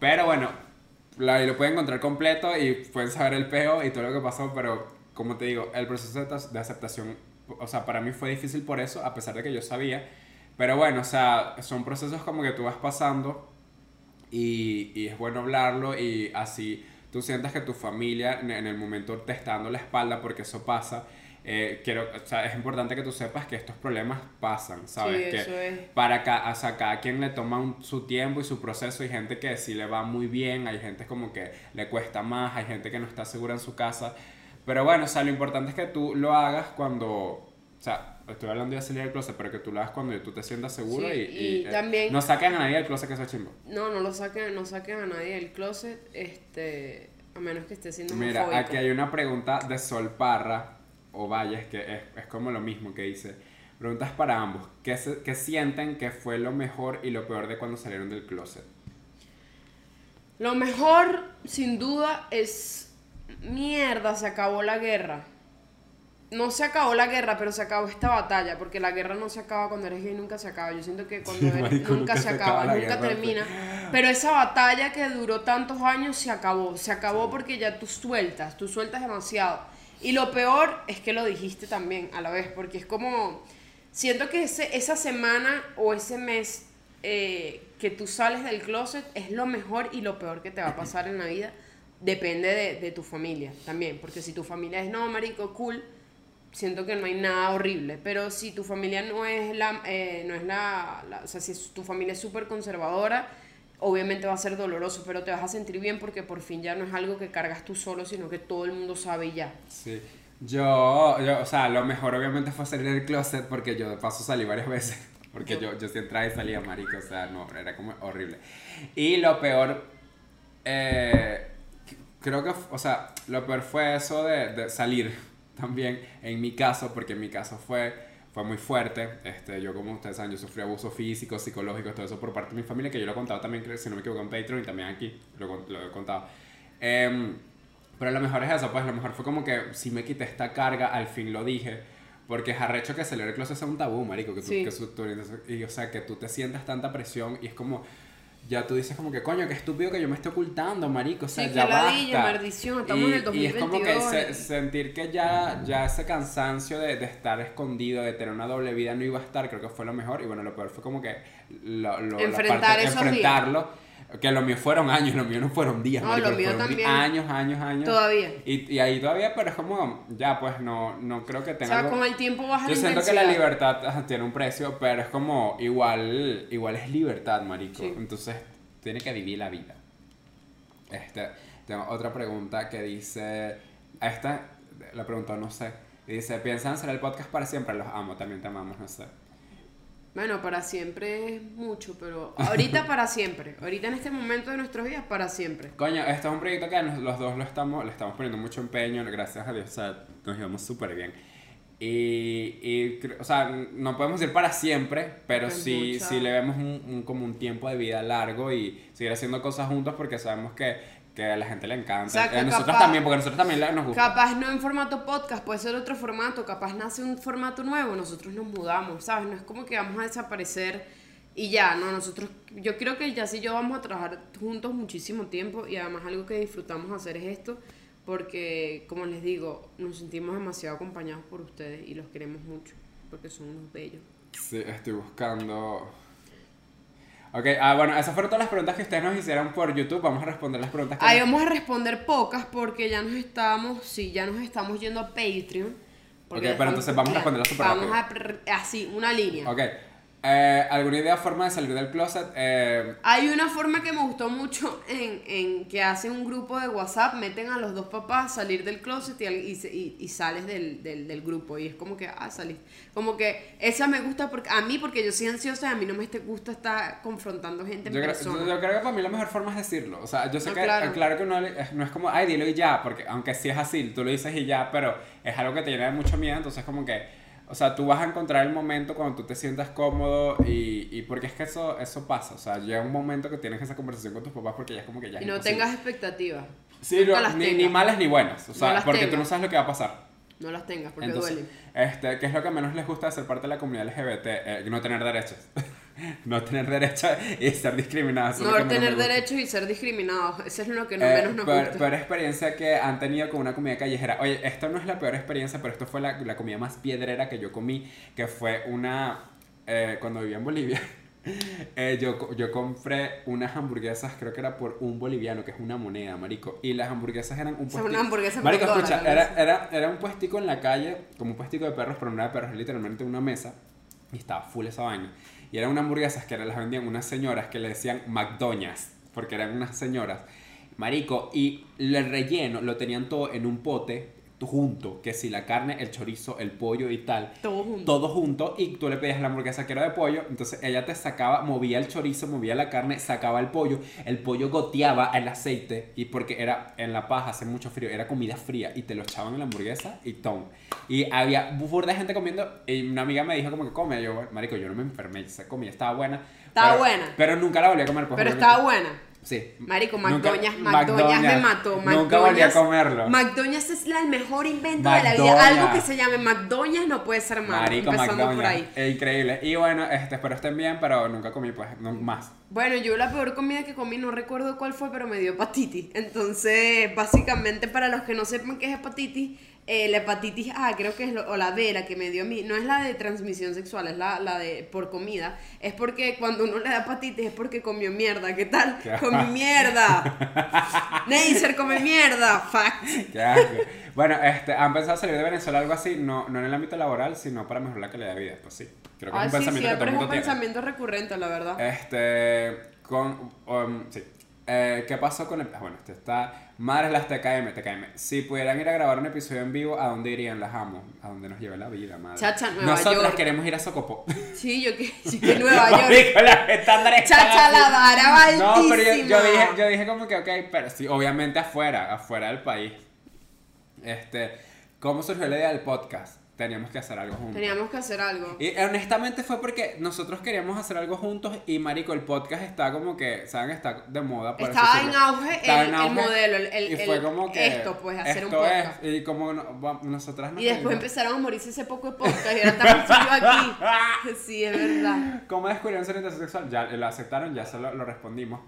Speaker 2: pero bueno, lo, ahí lo pueden encontrar completo y pueden saber el peo y todo lo que pasó, pero como te digo, el proceso de, aceptación, o sea, para mí fue difícil por eso, a pesar de que yo sabía, pero bueno, o sea, son procesos como que tú vas pasando y, y es bueno hablarlo y así tú sientas que tu familia en, en el momento te está dando la espalda porque eso pasa. Eh, quiero, o sea, es importante que tú sepas que estos problemas pasan, ¿sabes?
Speaker 1: Sí,
Speaker 2: que
Speaker 1: eso es.
Speaker 2: para cada, o sea, cada quien le toma un- su tiempo y su proceso. Hay gente que sí le va muy bien, hay gente como que le cuesta más, hay gente que no está segura en su casa. Pero bueno, o sea, lo importante es que tú lo hagas cuando, o sea, estoy hablando de salir del closet, pero que tú lo hagas cuando tú te sientas seguro
Speaker 1: Sí,
Speaker 2: y,
Speaker 1: y
Speaker 2: eh,
Speaker 1: también-
Speaker 2: no saquen a nadie del closet que eso es chimbo.
Speaker 1: No, no lo saquen, no saquen a nadie del closet, este, a menos que esté siendo
Speaker 2: Mira,
Speaker 1: homofóbico.
Speaker 2: aquí hay una pregunta de Sol Parra o Valles que es, es como lo mismo que dice. Preguntas para ambos. ¿Qué, se- qué sienten que fue lo mejor y lo peor de cuando salieron del closet?
Speaker 1: Lo mejor, sin duda, es mierda, se acabó la guerra. No se acabó la guerra, pero se acabó esta batalla, porque la guerra no se acaba cuando eres gay, nunca se acaba. Yo siento que cuando eres,
Speaker 2: marico,
Speaker 1: nunca,
Speaker 2: nunca
Speaker 1: se acaba, nunca
Speaker 2: guerra,
Speaker 1: termina. Pero esa batalla que duró tantos años se acabó, se acabó porque ya tú sueltas, tú sueltas demasiado. Y lo peor es que lo dijiste también a la vez, porque es como, siento que ese, esa semana o ese mes eh, que tú sales del closet es lo mejor y lo peor que te va a pasar en la vida. Depende de, de tu familia también, porque si tu familia es no, marico, cool, siento que no hay nada horrible, pero si tu familia no es la, eh, no es la, la- o sea, si tu familia es súper conservadora, obviamente va a ser doloroso, pero te vas a sentir bien porque por fin ya no es algo que cargas tú solo, sino que todo el mundo sabe ya.
Speaker 2: Sí. Yo, yo, o sea, lo mejor obviamente fue salir del closet porque yo de paso salí varias veces. Porque yo, yo sí entraba y salía, marico, o sea, no, era como horrible. Y lo peor, eh, creo que, o sea, lo peor fue eso de, de salir también, en mi caso, porque en mi caso fue, fue muy fuerte. Este, yo, como ustedes saben, yo sufrí abuso físico, psicológico, todo eso por parte de mi familia, que yo lo he contado también, creo, si no me equivoco, en Patreon y también aquí lo, lo he contado. Em, pero lo mejor es eso, pues lo mejor fue como que si me quité esta carga, al fin lo dije. Porque es arrecho que celebrar el closet sea un tabú, marico. Que tú,
Speaker 1: Sí.
Speaker 2: que su- orientación- y, o sea, que tú te sientas tanta presión y es como... Ya tú dices como que, coño, qué estúpido que yo me esté ocultando, marico. O sea,
Speaker 1: Sí,
Speaker 2: ya basta.
Speaker 1: maldición, estamos
Speaker 2: y,
Speaker 1: en el
Speaker 2: Y es como que
Speaker 1: 2022.
Speaker 2: se- sentir que ya, ya ese cansancio de, de estar escondido, de tener una doble vida, no iba a estar, creo que fue lo mejor. Y bueno, lo peor fue como que lo, lo- la
Speaker 1: Enfrentar
Speaker 2: parte
Speaker 1: días.
Speaker 2: Que lo mío fueron años, lo mío no fueron días,
Speaker 1: No,
Speaker 2: marico,
Speaker 1: lo mío
Speaker 2: fueron
Speaker 1: también.
Speaker 2: años, años, años.
Speaker 1: Todavía.
Speaker 2: Y, y ahí todavía, pero es como, ya, pues no, no creo que
Speaker 1: O
Speaker 2: tenga.
Speaker 1: sea,
Speaker 2: algo-
Speaker 1: con el tiempo baja
Speaker 2: Yo
Speaker 1: la
Speaker 2: siento que la libertad tiene un precio, pero es como, igual, igual es libertad, marico.
Speaker 1: Sí.
Speaker 2: Entonces, tiene que vivir la vida. Este, tengo otra pregunta que dice, esta, la pregunta no sé, dice, ¿piensan hacer el podcast para siempre? Los amo, también te amamos, no sé.
Speaker 1: Bueno, para siempre es mucho, pero ahorita para siempre. Ahorita en este momento de nuestros días, para siempre.
Speaker 2: Coño, esto es un proyecto que nos- los dos lo estamos, le estamos poniendo mucho empeño, gracias a Dios, o sea, nos llevamos súper bien. Y, y, o sea, no podemos ir para siempre, pero sí,
Speaker 1: mucha-
Speaker 2: sí le vemos un, un- como un tiempo de vida largo y seguir haciendo cosas juntos porque sabemos que, que a la gente le encanta.
Speaker 1: O sea,
Speaker 2: a nosotros
Speaker 1: capaz-
Speaker 2: también, porque a nosotros también nos gusta.
Speaker 1: Capaz no en formato podcast, puede ser otro formato, capaz nace un formato nuevo, nosotros nos mudamos, ¿sabes? No es como que vamos a desaparecer y ya, no, nosotros, yo creo que ya sí yo vamos a trabajar juntos muchísimo tiempo y además algo que disfrutamos hacer es esto, porque como les digo, nos sentimos demasiado acompañados por ustedes y los queremos mucho, porque son unos bellos.
Speaker 2: Sí, estoy buscando... Ok, ah, bueno, esas fueron todas las preguntas que ustedes nos hicieron por YouTube. Vamos a responder las preguntas que
Speaker 1: Ahí
Speaker 2: nos-
Speaker 1: vamos a responder pocas porque ya nos estamos, sí, ya nos estamos yendo a Patreon.
Speaker 2: Ok, pero entonces vamos a responderlas súper
Speaker 1: Vamos
Speaker 2: rápido.
Speaker 1: a, pr- así, una línea.
Speaker 2: Ok. Eh, ¿Alguna idea, forma de salir del closet? Eh,
Speaker 1: Hay una forma que me gustó mucho en, en que hacen un grupo de WhatsApp, meten a los dos papás, salir del closet y, y, y- sales del, del, del grupo. Y es como que, ah, salís. Como que esa me gusta porque, a mí porque yo soy ansiosa y a mí no me este- gusta estar confrontando gente en
Speaker 2: yo, creo,
Speaker 1: persona.
Speaker 2: yo- yo creo que para mí la mejor forma es decirlo. O sea, yo sé
Speaker 1: No,
Speaker 2: que
Speaker 1: claro.
Speaker 2: claro que no, no es como, ay, dilo y ya, porque aunque sí es así, tú lo dices y ya, pero es algo que te llena de mucho miedo, entonces como que, o sea, tú vas a encontrar el momento cuando tú te sientas cómodo y, y porque es que eso, eso pasa, o sea, llega un momento que tienes esa conversación con tus papás porque ya es como que ya
Speaker 1: y no
Speaker 2: imposible.
Speaker 1: tengas expectativas.
Speaker 2: Sí,
Speaker 1: las
Speaker 2: ni, ni malas ni buenas, o sea, porque tú
Speaker 1: tengas.
Speaker 2: no sabes lo que va a pasar.
Speaker 1: No las tengas porque
Speaker 2: Entonces,
Speaker 1: duelen.
Speaker 2: este, ¿qué es lo que menos les gusta de ser parte de la comunidad LGBT? Eh, no tener derechos. no tener derechos y ser discriminados.
Speaker 1: No tener derechos y ser discriminados. Eso es lo que no
Speaker 2: Eh,
Speaker 1: menos nos
Speaker 2: peor,
Speaker 1: gusta.
Speaker 2: peor experiencia que han tenido con una comida callejera. Oye, esto no es la peor experiencia, pero esto fue la, la comida más piedrera que yo comí, que fue una... eh, cuando vivía en Bolivia, eh, yo, yo compré unas hamburguesas, creo que era por un boliviano, que es una moneda, marico. Y las hamburguesas eran un
Speaker 1: O sea, una hamburguesa
Speaker 2: Marico, escucha, era, era, era un puestico en la calle, como un puestico de perros, pero no era de perros, literalmente una mesa. Y estaba full esa vaina. Y eran unas hamburguesas que las vendían unas señoras que le decían McDonald's, porque eran unas señoras. Marico, y el relleno lo tenían todo en un pote junto, que si la carne, el chorizo, el pollo y tal,
Speaker 1: Todo junto.
Speaker 2: todo junto y tú le pedías la hamburguesa que era de pollo, entonces ella te sacaba, movía el chorizo, movía la carne, sacaba el pollo, el pollo goteaba el aceite y porque era en la paja, hace mucho frío, era comida fría y te lo echaban en la hamburguesa y tom. Y había burda de gente comiendo y una amiga me dijo como que come, yo, marico, yo no me enfermé, esa comida estaba buena.
Speaker 1: Estaba
Speaker 2: pero-
Speaker 1: buena.
Speaker 2: Pero nunca la volví a comer. pues,
Speaker 1: Pero estaba buena.
Speaker 2: Sí.
Speaker 1: Marico, McDonald's, McDonald's me mató.
Speaker 2: Nunca volví a
Speaker 1: McDonald's-
Speaker 2: comerlo.
Speaker 1: McDonald's es la- el mejor invento de la vida.
Speaker 2: McDonald's.
Speaker 1: Algo que se llame McDonald's no puede ser malo.
Speaker 2: Marico,
Speaker 1: empezando por
Speaker 2: McDonald's.
Speaker 1: ahí.
Speaker 2: Es increíble. Y bueno, este, espero estén bien, pero nunca comí pues no, más.
Speaker 1: Bueno, yo la peor comida que comí, no recuerdo cuál fue, pero me dio hepatitis. Entonces, básicamente, para los que no sepan qué es hepatitis, eh, la hepatitis A, creo que es, lo- o la B, la que me dio a mí, no es la de transmisión sexual, es la, la de por comida. Es porque cuando uno le da hepatitis es porque comió mierda. ¿Qué tal?
Speaker 2: Qué
Speaker 1: Comí mierda. Neisser come mierda.
Speaker 2: Qué asco. bueno, este, han pensado salir de Venezuela algo así, no, no en el ámbito laboral, sino para mejorar la calidad de vida. Pues sí. Creo que
Speaker 1: Ah,
Speaker 2: es un
Speaker 1: sí,
Speaker 2: pensamiento que todo
Speaker 1: siempre es un
Speaker 2: tiene.
Speaker 1: pensamiento recurrente, la verdad.
Speaker 2: Este, con, um, sí. Eh, ¿Qué pasó con el... ah, Bueno, este está... Madres las TKM, TKM. Si pudieran ir a grabar un episodio en vivo, ¿a dónde irían? Las amo. ¿A dónde nos lleve la vida, madre?
Speaker 1: Chacha, Nueva
Speaker 2: Nosotras
Speaker 1: York.
Speaker 2: queremos ir a Socopó.
Speaker 1: Sí, yo que, yo que Nueva York.
Speaker 2: Marico, los estándares están
Speaker 1: Chacha, la vara
Speaker 2: No, pero yo, yo
Speaker 1: altísima.
Speaker 2: dije, yo dije como que, ok, pero sí, obviamente afuera, afuera del país. Este, ¿cómo surgió la idea del podcast? Teníamos que hacer algo juntos.
Speaker 1: Teníamos que hacer algo.
Speaker 2: Y honestamente fue porque nosotros queríamos hacer algo juntos y marico, el podcast está como que, ¿saben? Está de moda. por
Speaker 1: Estaba
Speaker 2: así
Speaker 1: en auge
Speaker 2: Estaba
Speaker 1: el-
Speaker 2: en
Speaker 1: el
Speaker 2: auge,
Speaker 1: modelo, el- el-
Speaker 2: y fue
Speaker 1: el-
Speaker 2: como que
Speaker 1: esto, pues, hacer un
Speaker 2: esto es,
Speaker 1: podcast.
Speaker 2: y como no- nosotras nos
Speaker 1: Y después empezaron a morirse ese poco de podcast y ahora estamos aquí. Sí, es verdad.
Speaker 2: ¿Cómo descubrieron su orientación sexual? Ya lo aceptaron, ya se lo, lo respondimos.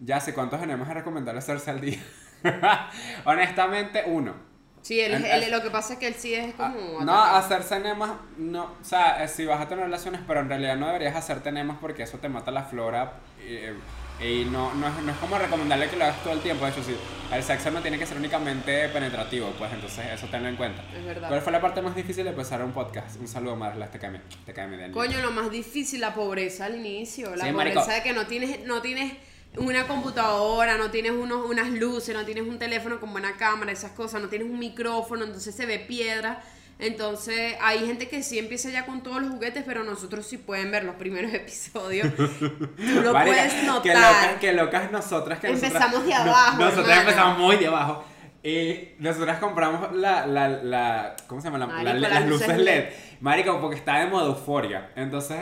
Speaker 2: Ya sé cuántos tenemos a recomendar hacerse al día. Honestamente, uno.
Speaker 1: Sí, él,
Speaker 2: En-
Speaker 1: él- lo que pasa es que él sí es como...
Speaker 2: No, hacerse enemas, no, o sea, eh, si vas a tener relaciones, pero en realidad no deberías hacerte enemas porque eso te mata la flora eh, y no, no, es, no es como recomendarle que lo hagas todo el tiempo, de hecho, sí, el sexo no tiene que ser únicamente penetrativo, pues entonces eso tenlo en cuenta.
Speaker 1: Es verdad.
Speaker 2: ¿Cuál fue la parte más difícil de empezar un podcast? Un saludo, Marla, te cae, te de
Speaker 1: Coño, lo más difícil, la pobreza al inicio. La
Speaker 2: Sí,
Speaker 1: pobreza
Speaker 2: marico.
Speaker 1: de que no tienes, no tienes una computadora, no tienes unos, unas luces, no tienes un teléfono con buena cámara, esas cosas, no tienes un micrófono, entonces se ve piedra. Entonces hay gente que sí empieza ya con todos los juguetes, pero nosotros sí pueden ver los primeros episodios. Tú lo puedes
Speaker 2: Que
Speaker 1: notar.
Speaker 2: locas, que locas nosotras que
Speaker 1: Empezamos
Speaker 2: nosotras,
Speaker 1: de
Speaker 2: no-
Speaker 1: abajo,
Speaker 2: nosotras empezamos muy de abajo. Y nosotras compramos la, la, la ¿cómo se llama? La-
Speaker 1: Marico,
Speaker 2: las, luces LED.
Speaker 1: LED.
Speaker 2: Marico, porque está de modo euforia. Entonces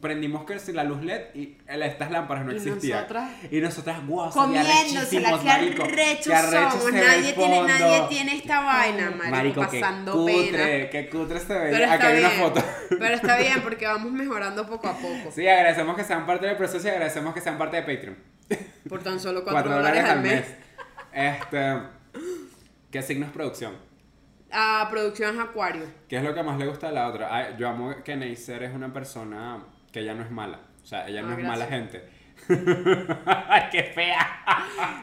Speaker 2: prendimos que si la luz LED y estas lámparas no
Speaker 1: Y
Speaker 2: existían.
Speaker 1: nosotras-
Speaker 2: y nosotras, guau,
Speaker 1: Comiéndosela, qué arrechos somos. Nadie tiene, nadie tiene esta vaina, marico,
Speaker 2: Marico,
Speaker 1: pasando pena.
Speaker 2: cutre, qué cutre se veía.
Speaker 1: Pero
Speaker 2: Aquí hay una foto.
Speaker 1: Pero está bien porque vamos mejorando poco a poco.
Speaker 2: Sí, agradecemos que sean parte del proceso y agradecemos que sean parte de Patreon.
Speaker 1: Por tan solo 4
Speaker 2: 4
Speaker 1: dólares al mes.
Speaker 2: Este. ¿Qué signo es producción?
Speaker 1: A producciones Acuario.
Speaker 2: ¿Qué es lo que más le gusta a la otra? Ay, yo amo que Neisser es una persona que ella no es mala. O sea, ella no
Speaker 1: Ah,
Speaker 2: es mala gente. ¡Ay, qué fea!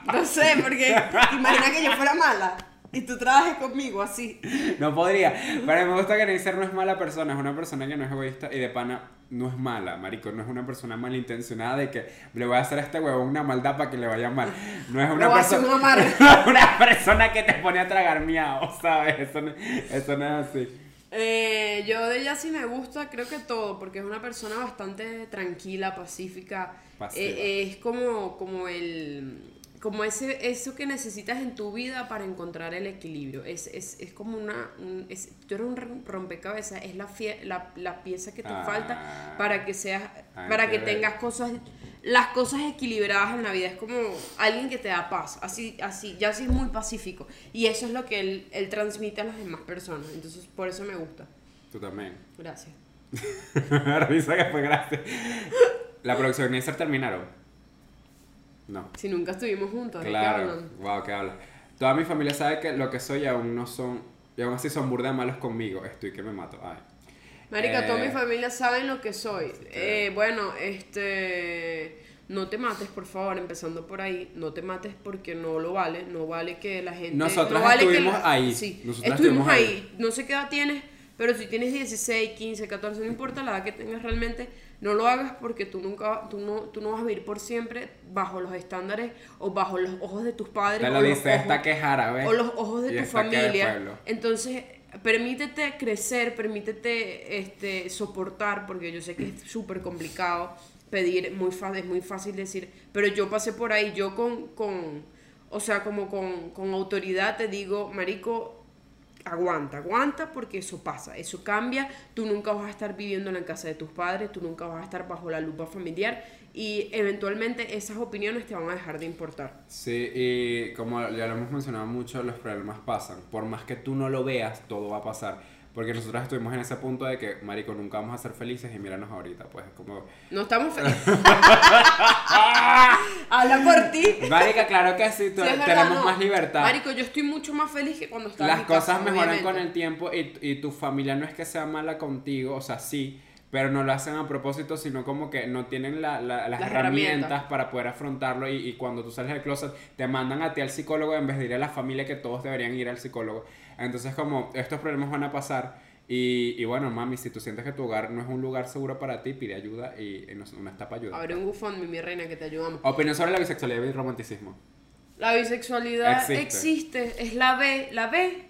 Speaker 1: No sé, porque te imaginas que yo fuera mala y tú trabajes conmigo así.
Speaker 2: No podría. Pero me gusta que Neisser no es mala persona. Es una persona que no es egoísta y de pana no es mala, marico. No es una persona malintencionada de que le voy a hacer a este huevo una maldad para que le vaya mal. No es una persona. una persona que te pone a tragar miau, ¿sabes? Eso no, eso no es así.
Speaker 1: Eh, yo de ella sí me gusta, creo que todo, porque es una persona bastante tranquila, pacífica.
Speaker 2: Pasiva.
Speaker 1: Eh, es como, como el como ese eso que necesitas en tu vida para encontrar el equilibrio. Es, es, es como una un, es, tú eres un rom- rompecabezas, es la, fie- la, la pieza que te
Speaker 2: Ah.
Speaker 1: falta para que seas para que tengas cosas las cosas equilibradas en la vida es como alguien que te da paz así así ya así es muy pacífico y eso es lo que él, él transmite a las demás personas entonces por eso me gusta
Speaker 2: Tú también.
Speaker 1: gracias
Speaker 2: Risa que fue gracias. La producción Neisser terminaron. No.
Speaker 1: si nunca estuvimos juntos ¿de qué
Speaker 2: Claro.
Speaker 1: hablan?
Speaker 2: Wow, qué habla. Toda mi familia sabe que lo que soy aún no son. Y aún así son burda malos conmigo. Estoy que me mato. Ay.
Speaker 1: Marica, toda
Speaker 2: Eh,
Speaker 1: mi familia saben lo que soy. Eh, bueno, este. No te mates, por favor, empezando por ahí. No te mates porque no lo vale. No vale que la gente.
Speaker 2: Nosotras
Speaker 1: no vale que
Speaker 2: estuvimos
Speaker 1: la-
Speaker 2: ahí.
Speaker 1: Sí,
Speaker 2: Nosotras
Speaker 1: estuvimos
Speaker 2: estuvimos
Speaker 1: ahí. No sé qué edad tienes, pero si tienes 16, 15, 14, no importa la edad que tengas realmente, No lo hagas porque tú nunca, tú no, tú no vas a vivir por siempre bajo los estándares o bajo los ojos de tus padres.
Speaker 2: Te
Speaker 1: o
Speaker 2: lo
Speaker 1: los
Speaker 2: dice esta
Speaker 1: ojos-
Speaker 2: que es árabe.
Speaker 1: o los ojos de
Speaker 2: y
Speaker 1: tu
Speaker 2: esta
Speaker 1: familia. Entonces, permítete crecer, permítete este, soportar, porque yo sé que es súper complicado pedir, muy es muy fácil decir, pero yo pasé por ahí, yo con, con o sea, como con, con autoridad te digo, Marico, aguanta, aguanta porque eso pasa, eso cambia, tú nunca vas a estar viviendo en la casa de tus padres, tú nunca vas a estar bajo la lupa familiar y eventualmente esas opiniones te van a dejar de importar.
Speaker 2: Sí, y como ya lo hemos mencionado mucho, los problemas pasan. Por más que tú no lo veas, todo va a pasar. Porque nosotros estuvimos en ese punto de que, marico, nunca vamos a ser felices y míranos ahorita, pues como...
Speaker 1: No estamos felices. Habla por ti.
Speaker 2: Marica, claro que sí,
Speaker 1: Sí, es verdad,
Speaker 2: tenemos
Speaker 1: no.
Speaker 2: más libertad.
Speaker 1: Marico, yo estoy mucho más feliz que cuando estaba en
Speaker 2: Las
Speaker 1: mi
Speaker 2: cosas
Speaker 1: casa,
Speaker 2: mejoran
Speaker 1: obviamente.
Speaker 2: con el tiempo y, y tu familia no es que sea mala contigo, o sea, sí, pero no lo hacen a propósito, sino como que no tienen la- la- las,
Speaker 1: Las
Speaker 2: herramientas,
Speaker 1: herramientas.
Speaker 2: para poder afrontarlo y, y cuando tú sales del closet te mandan a ti al psicólogo en vez de ir a la familia que todos deberían ir al psicólogo. Entonces como estos problemas van a pasar y, y bueno, mami, si tú sientes que tu hogar no es un lugar seguro para ti, pide ayuda y, y nos- uno está para ayudar.
Speaker 1: Abre un GoFundMe, mi reina, que te ayudamos.
Speaker 2: Opinión sobre la bisexualidad y el romanticismo.
Speaker 1: La bisexualidad
Speaker 2: Existe.
Speaker 1: existe. es la B. La B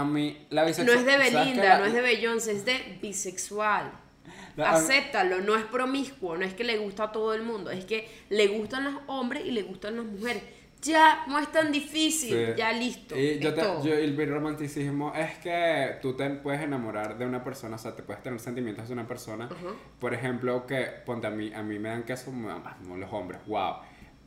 Speaker 2: A mí la
Speaker 1: no
Speaker 2: bisexualidad...
Speaker 1: es de Belinda, no es de Beyoncé, es de bisexual.
Speaker 2: La-
Speaker 1: Acéptalo, no es promiscuo, no es que le gusta a todo el mundo, es que le gustan los hombres y le gustan las mujeres. Ya, no es tan difícil,
Speaker 2: Sí.
Speaker 1: ya listo.
Speaker 2: Y yo te- yo- el romanticismo es que tú te puedes enamorar de una persona, o sea, te puedes tener sentimientos de una persona. Por ejemplo, que, ponte a mí, a mí me dan queso ah, como los hombres, wow.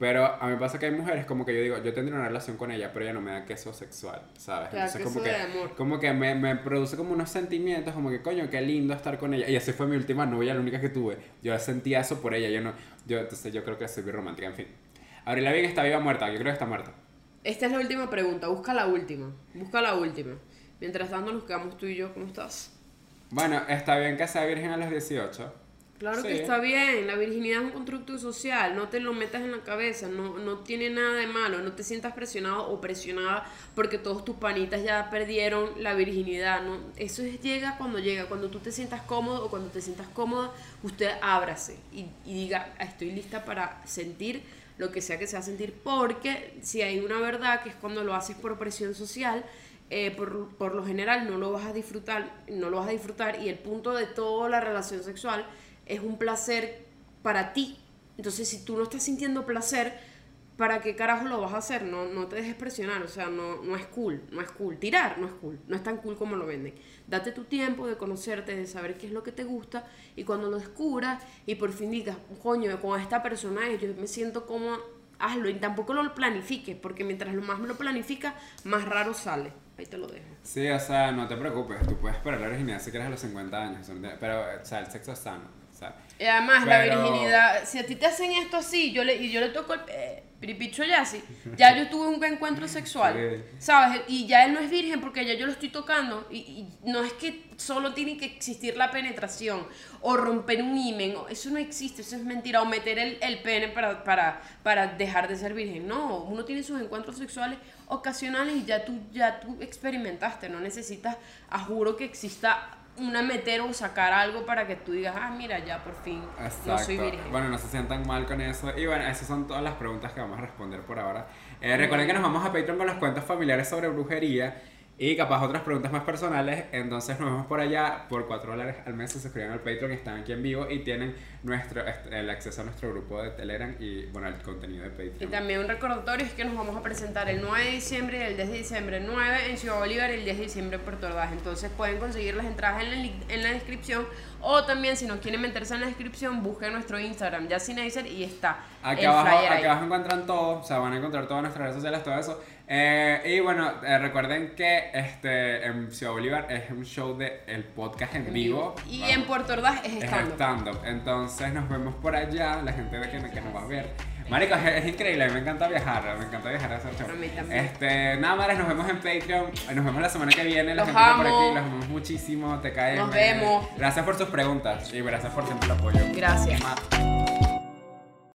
Speaker 2: Pero a mí me pasa que hay mujeres como que yo digo, yo tendría una relación con ella, pero ella no me da queso sexual, ¿sabes?
Speaker 1: Te da
Speaker 2: como
Speaker 1: queso
Speaker 2: que,
Speaker 1: de amor.
Speaker 2: como que me, me produce como unos sentimientos, como que coño, qué lindo estar con ella. Y así fue mi última novia, la única que tuve. Yo sentía eso por ella, yo no, yo, entonces yo creo que soy romántica, en fin. Abril Lavigne está viva o muerta, yo creo que está muerta.
Speaker 1: Esta es la última pregunta, busca la última, busca la última. Mientras tanto nos quedamos tú y yo, ¿cómo estás?
Speaker 2: Bueno, está bien que sea virgen a los 18.
Speaker 1: Claro
Speaker 2: Sí.
Speaker 1: que está bien, la virginidad es un constructo social, no te lo metas en la cabeza, no, no tiene nada de malo, no te sientas presionado o presionada porque todos tus panitas ya perdieron la virginidad, no, eso es- llega cuando llega, cuando tú te sientas cómodo o cuando te sientas cómoda, usted ábrase y, y diga, "Ah, estoy lista para sentir lo que sea que sea sentir, porque si hay una verdad que es cuando lo haces por presión social, eh, por, por lo general no lo vas a disfrutar, no lo vas a disfrutar y el punto de toda la relación sexual es un placer para ti. Entonces, si tú no estás sintiendo placer, ¿para qué carajo lo vas a hacer? No, no te dejes presionar, o sea, no, no es cool, no es cool. Tirar no es cool, no es tan cool como lo venden. Date tu tiempo de conocerte, de saber qué es lo que te gusta y cuando lo descubras y por fin digas, coño, con esta persona yo me siento como hazlo y tampoco lo planifiques, porque mientras lo más lo planificas, más raro sale. Ahí te lo dejo.
Speaker 2: Sí, o sea, no te preocupes, tú puedes esperar la virginidad si quieres a los 50 años, pero, o sea, el sexo es sano,
Speaker 1: Y además,
Speaker 2: Pero-
Speaker 1: la virginidad, si a ti te hacen esto así, yo le, y yo le toco el eh, piripicho ya así, ya yo tuve un encuentro sexual,
Speaker 2: Sí.
Speaker 1: ¿sabes? Y ya él no es virgen porque ya yo lo estoy tocando. Y, y no es que solo tiene que existir la penetración o romper un himen, o- eso no existe, eso es mentira, o meter el, el pene para, para, para dejar de ser virgen. No, uno tiene sus encuentros sexuales ocasionales y ya tú, ya tú experimentaste, no necesitas, a juro que exista una meter o sacar algo para que tú digas, ah, mira, ya por fin no soy
Speaker 2: Exacto.
Speaker 1: virgen.
Speaker 2: Bueno, no se sientan mal con eso. Y bueno, esas son todas las preguntas que vamos a responder por ahora. Eh, recuerden que nos vamos a Patreon con los cuentos familiares sobre brujería y capaz otras preguntas más personales. Entonces nos vemos por allá por 4 dólares al mes. Se suscriben al Patreon, están aquí en vivo y tienen nuestro el acceso a nuestro grupo de Telegram y bueno, el contenido de
Speaker 1: Y
Speaker 2: Patreon.
Speaker 1: también un recordatorio es que nos vamos a presentar el 9 de diciembre y el 10 de diciembre 9 en Ciudad Bolívar y el 10 de diciembre en Puerto Ordaz. Entonces pueden conseguir las entradas en la, en la descripción o también si no quieren meterse en la descripción busquen nuestro Instagram Yacinacer y está
Speaker 2: Aquí
Speaker 1: el
Speaker 2: abajo, aquí abajo encuentran todo, o sea, van a encontrar todas nuestras redes sociales, todo eso. Eh, y bueno, eh, recuerden que este en Ciudad Bolívar es un show de el podcast en vivo.
Speaker 1: Y
Speaker 2: Vamos.
Speaker 1: en Puerto Ordaz es
Speaker 2: Es
Speaker 1: stand
Speaker 2: stand-up. Entonces nos vemos por allá, la gente de que, que nos va a ver. Marico, es, es increíble, me encanta viajar, me encanta viajar a hacer show. Este, nada, madres, nos vemos en Patreon, nos vemos la semana que viene, la
Speaker 1: Los
Speaker 2: gente que por
Speaker 1: amo.
Speaker 2: aquí, los amamos muchísimo, te caen.
Speaker 1: Nos vemos.
Speaker 2: Gracias por sus preguntas y gracias por siempre el apoyo.
Speaker 1: Gracias.
Speaker 2: Mua.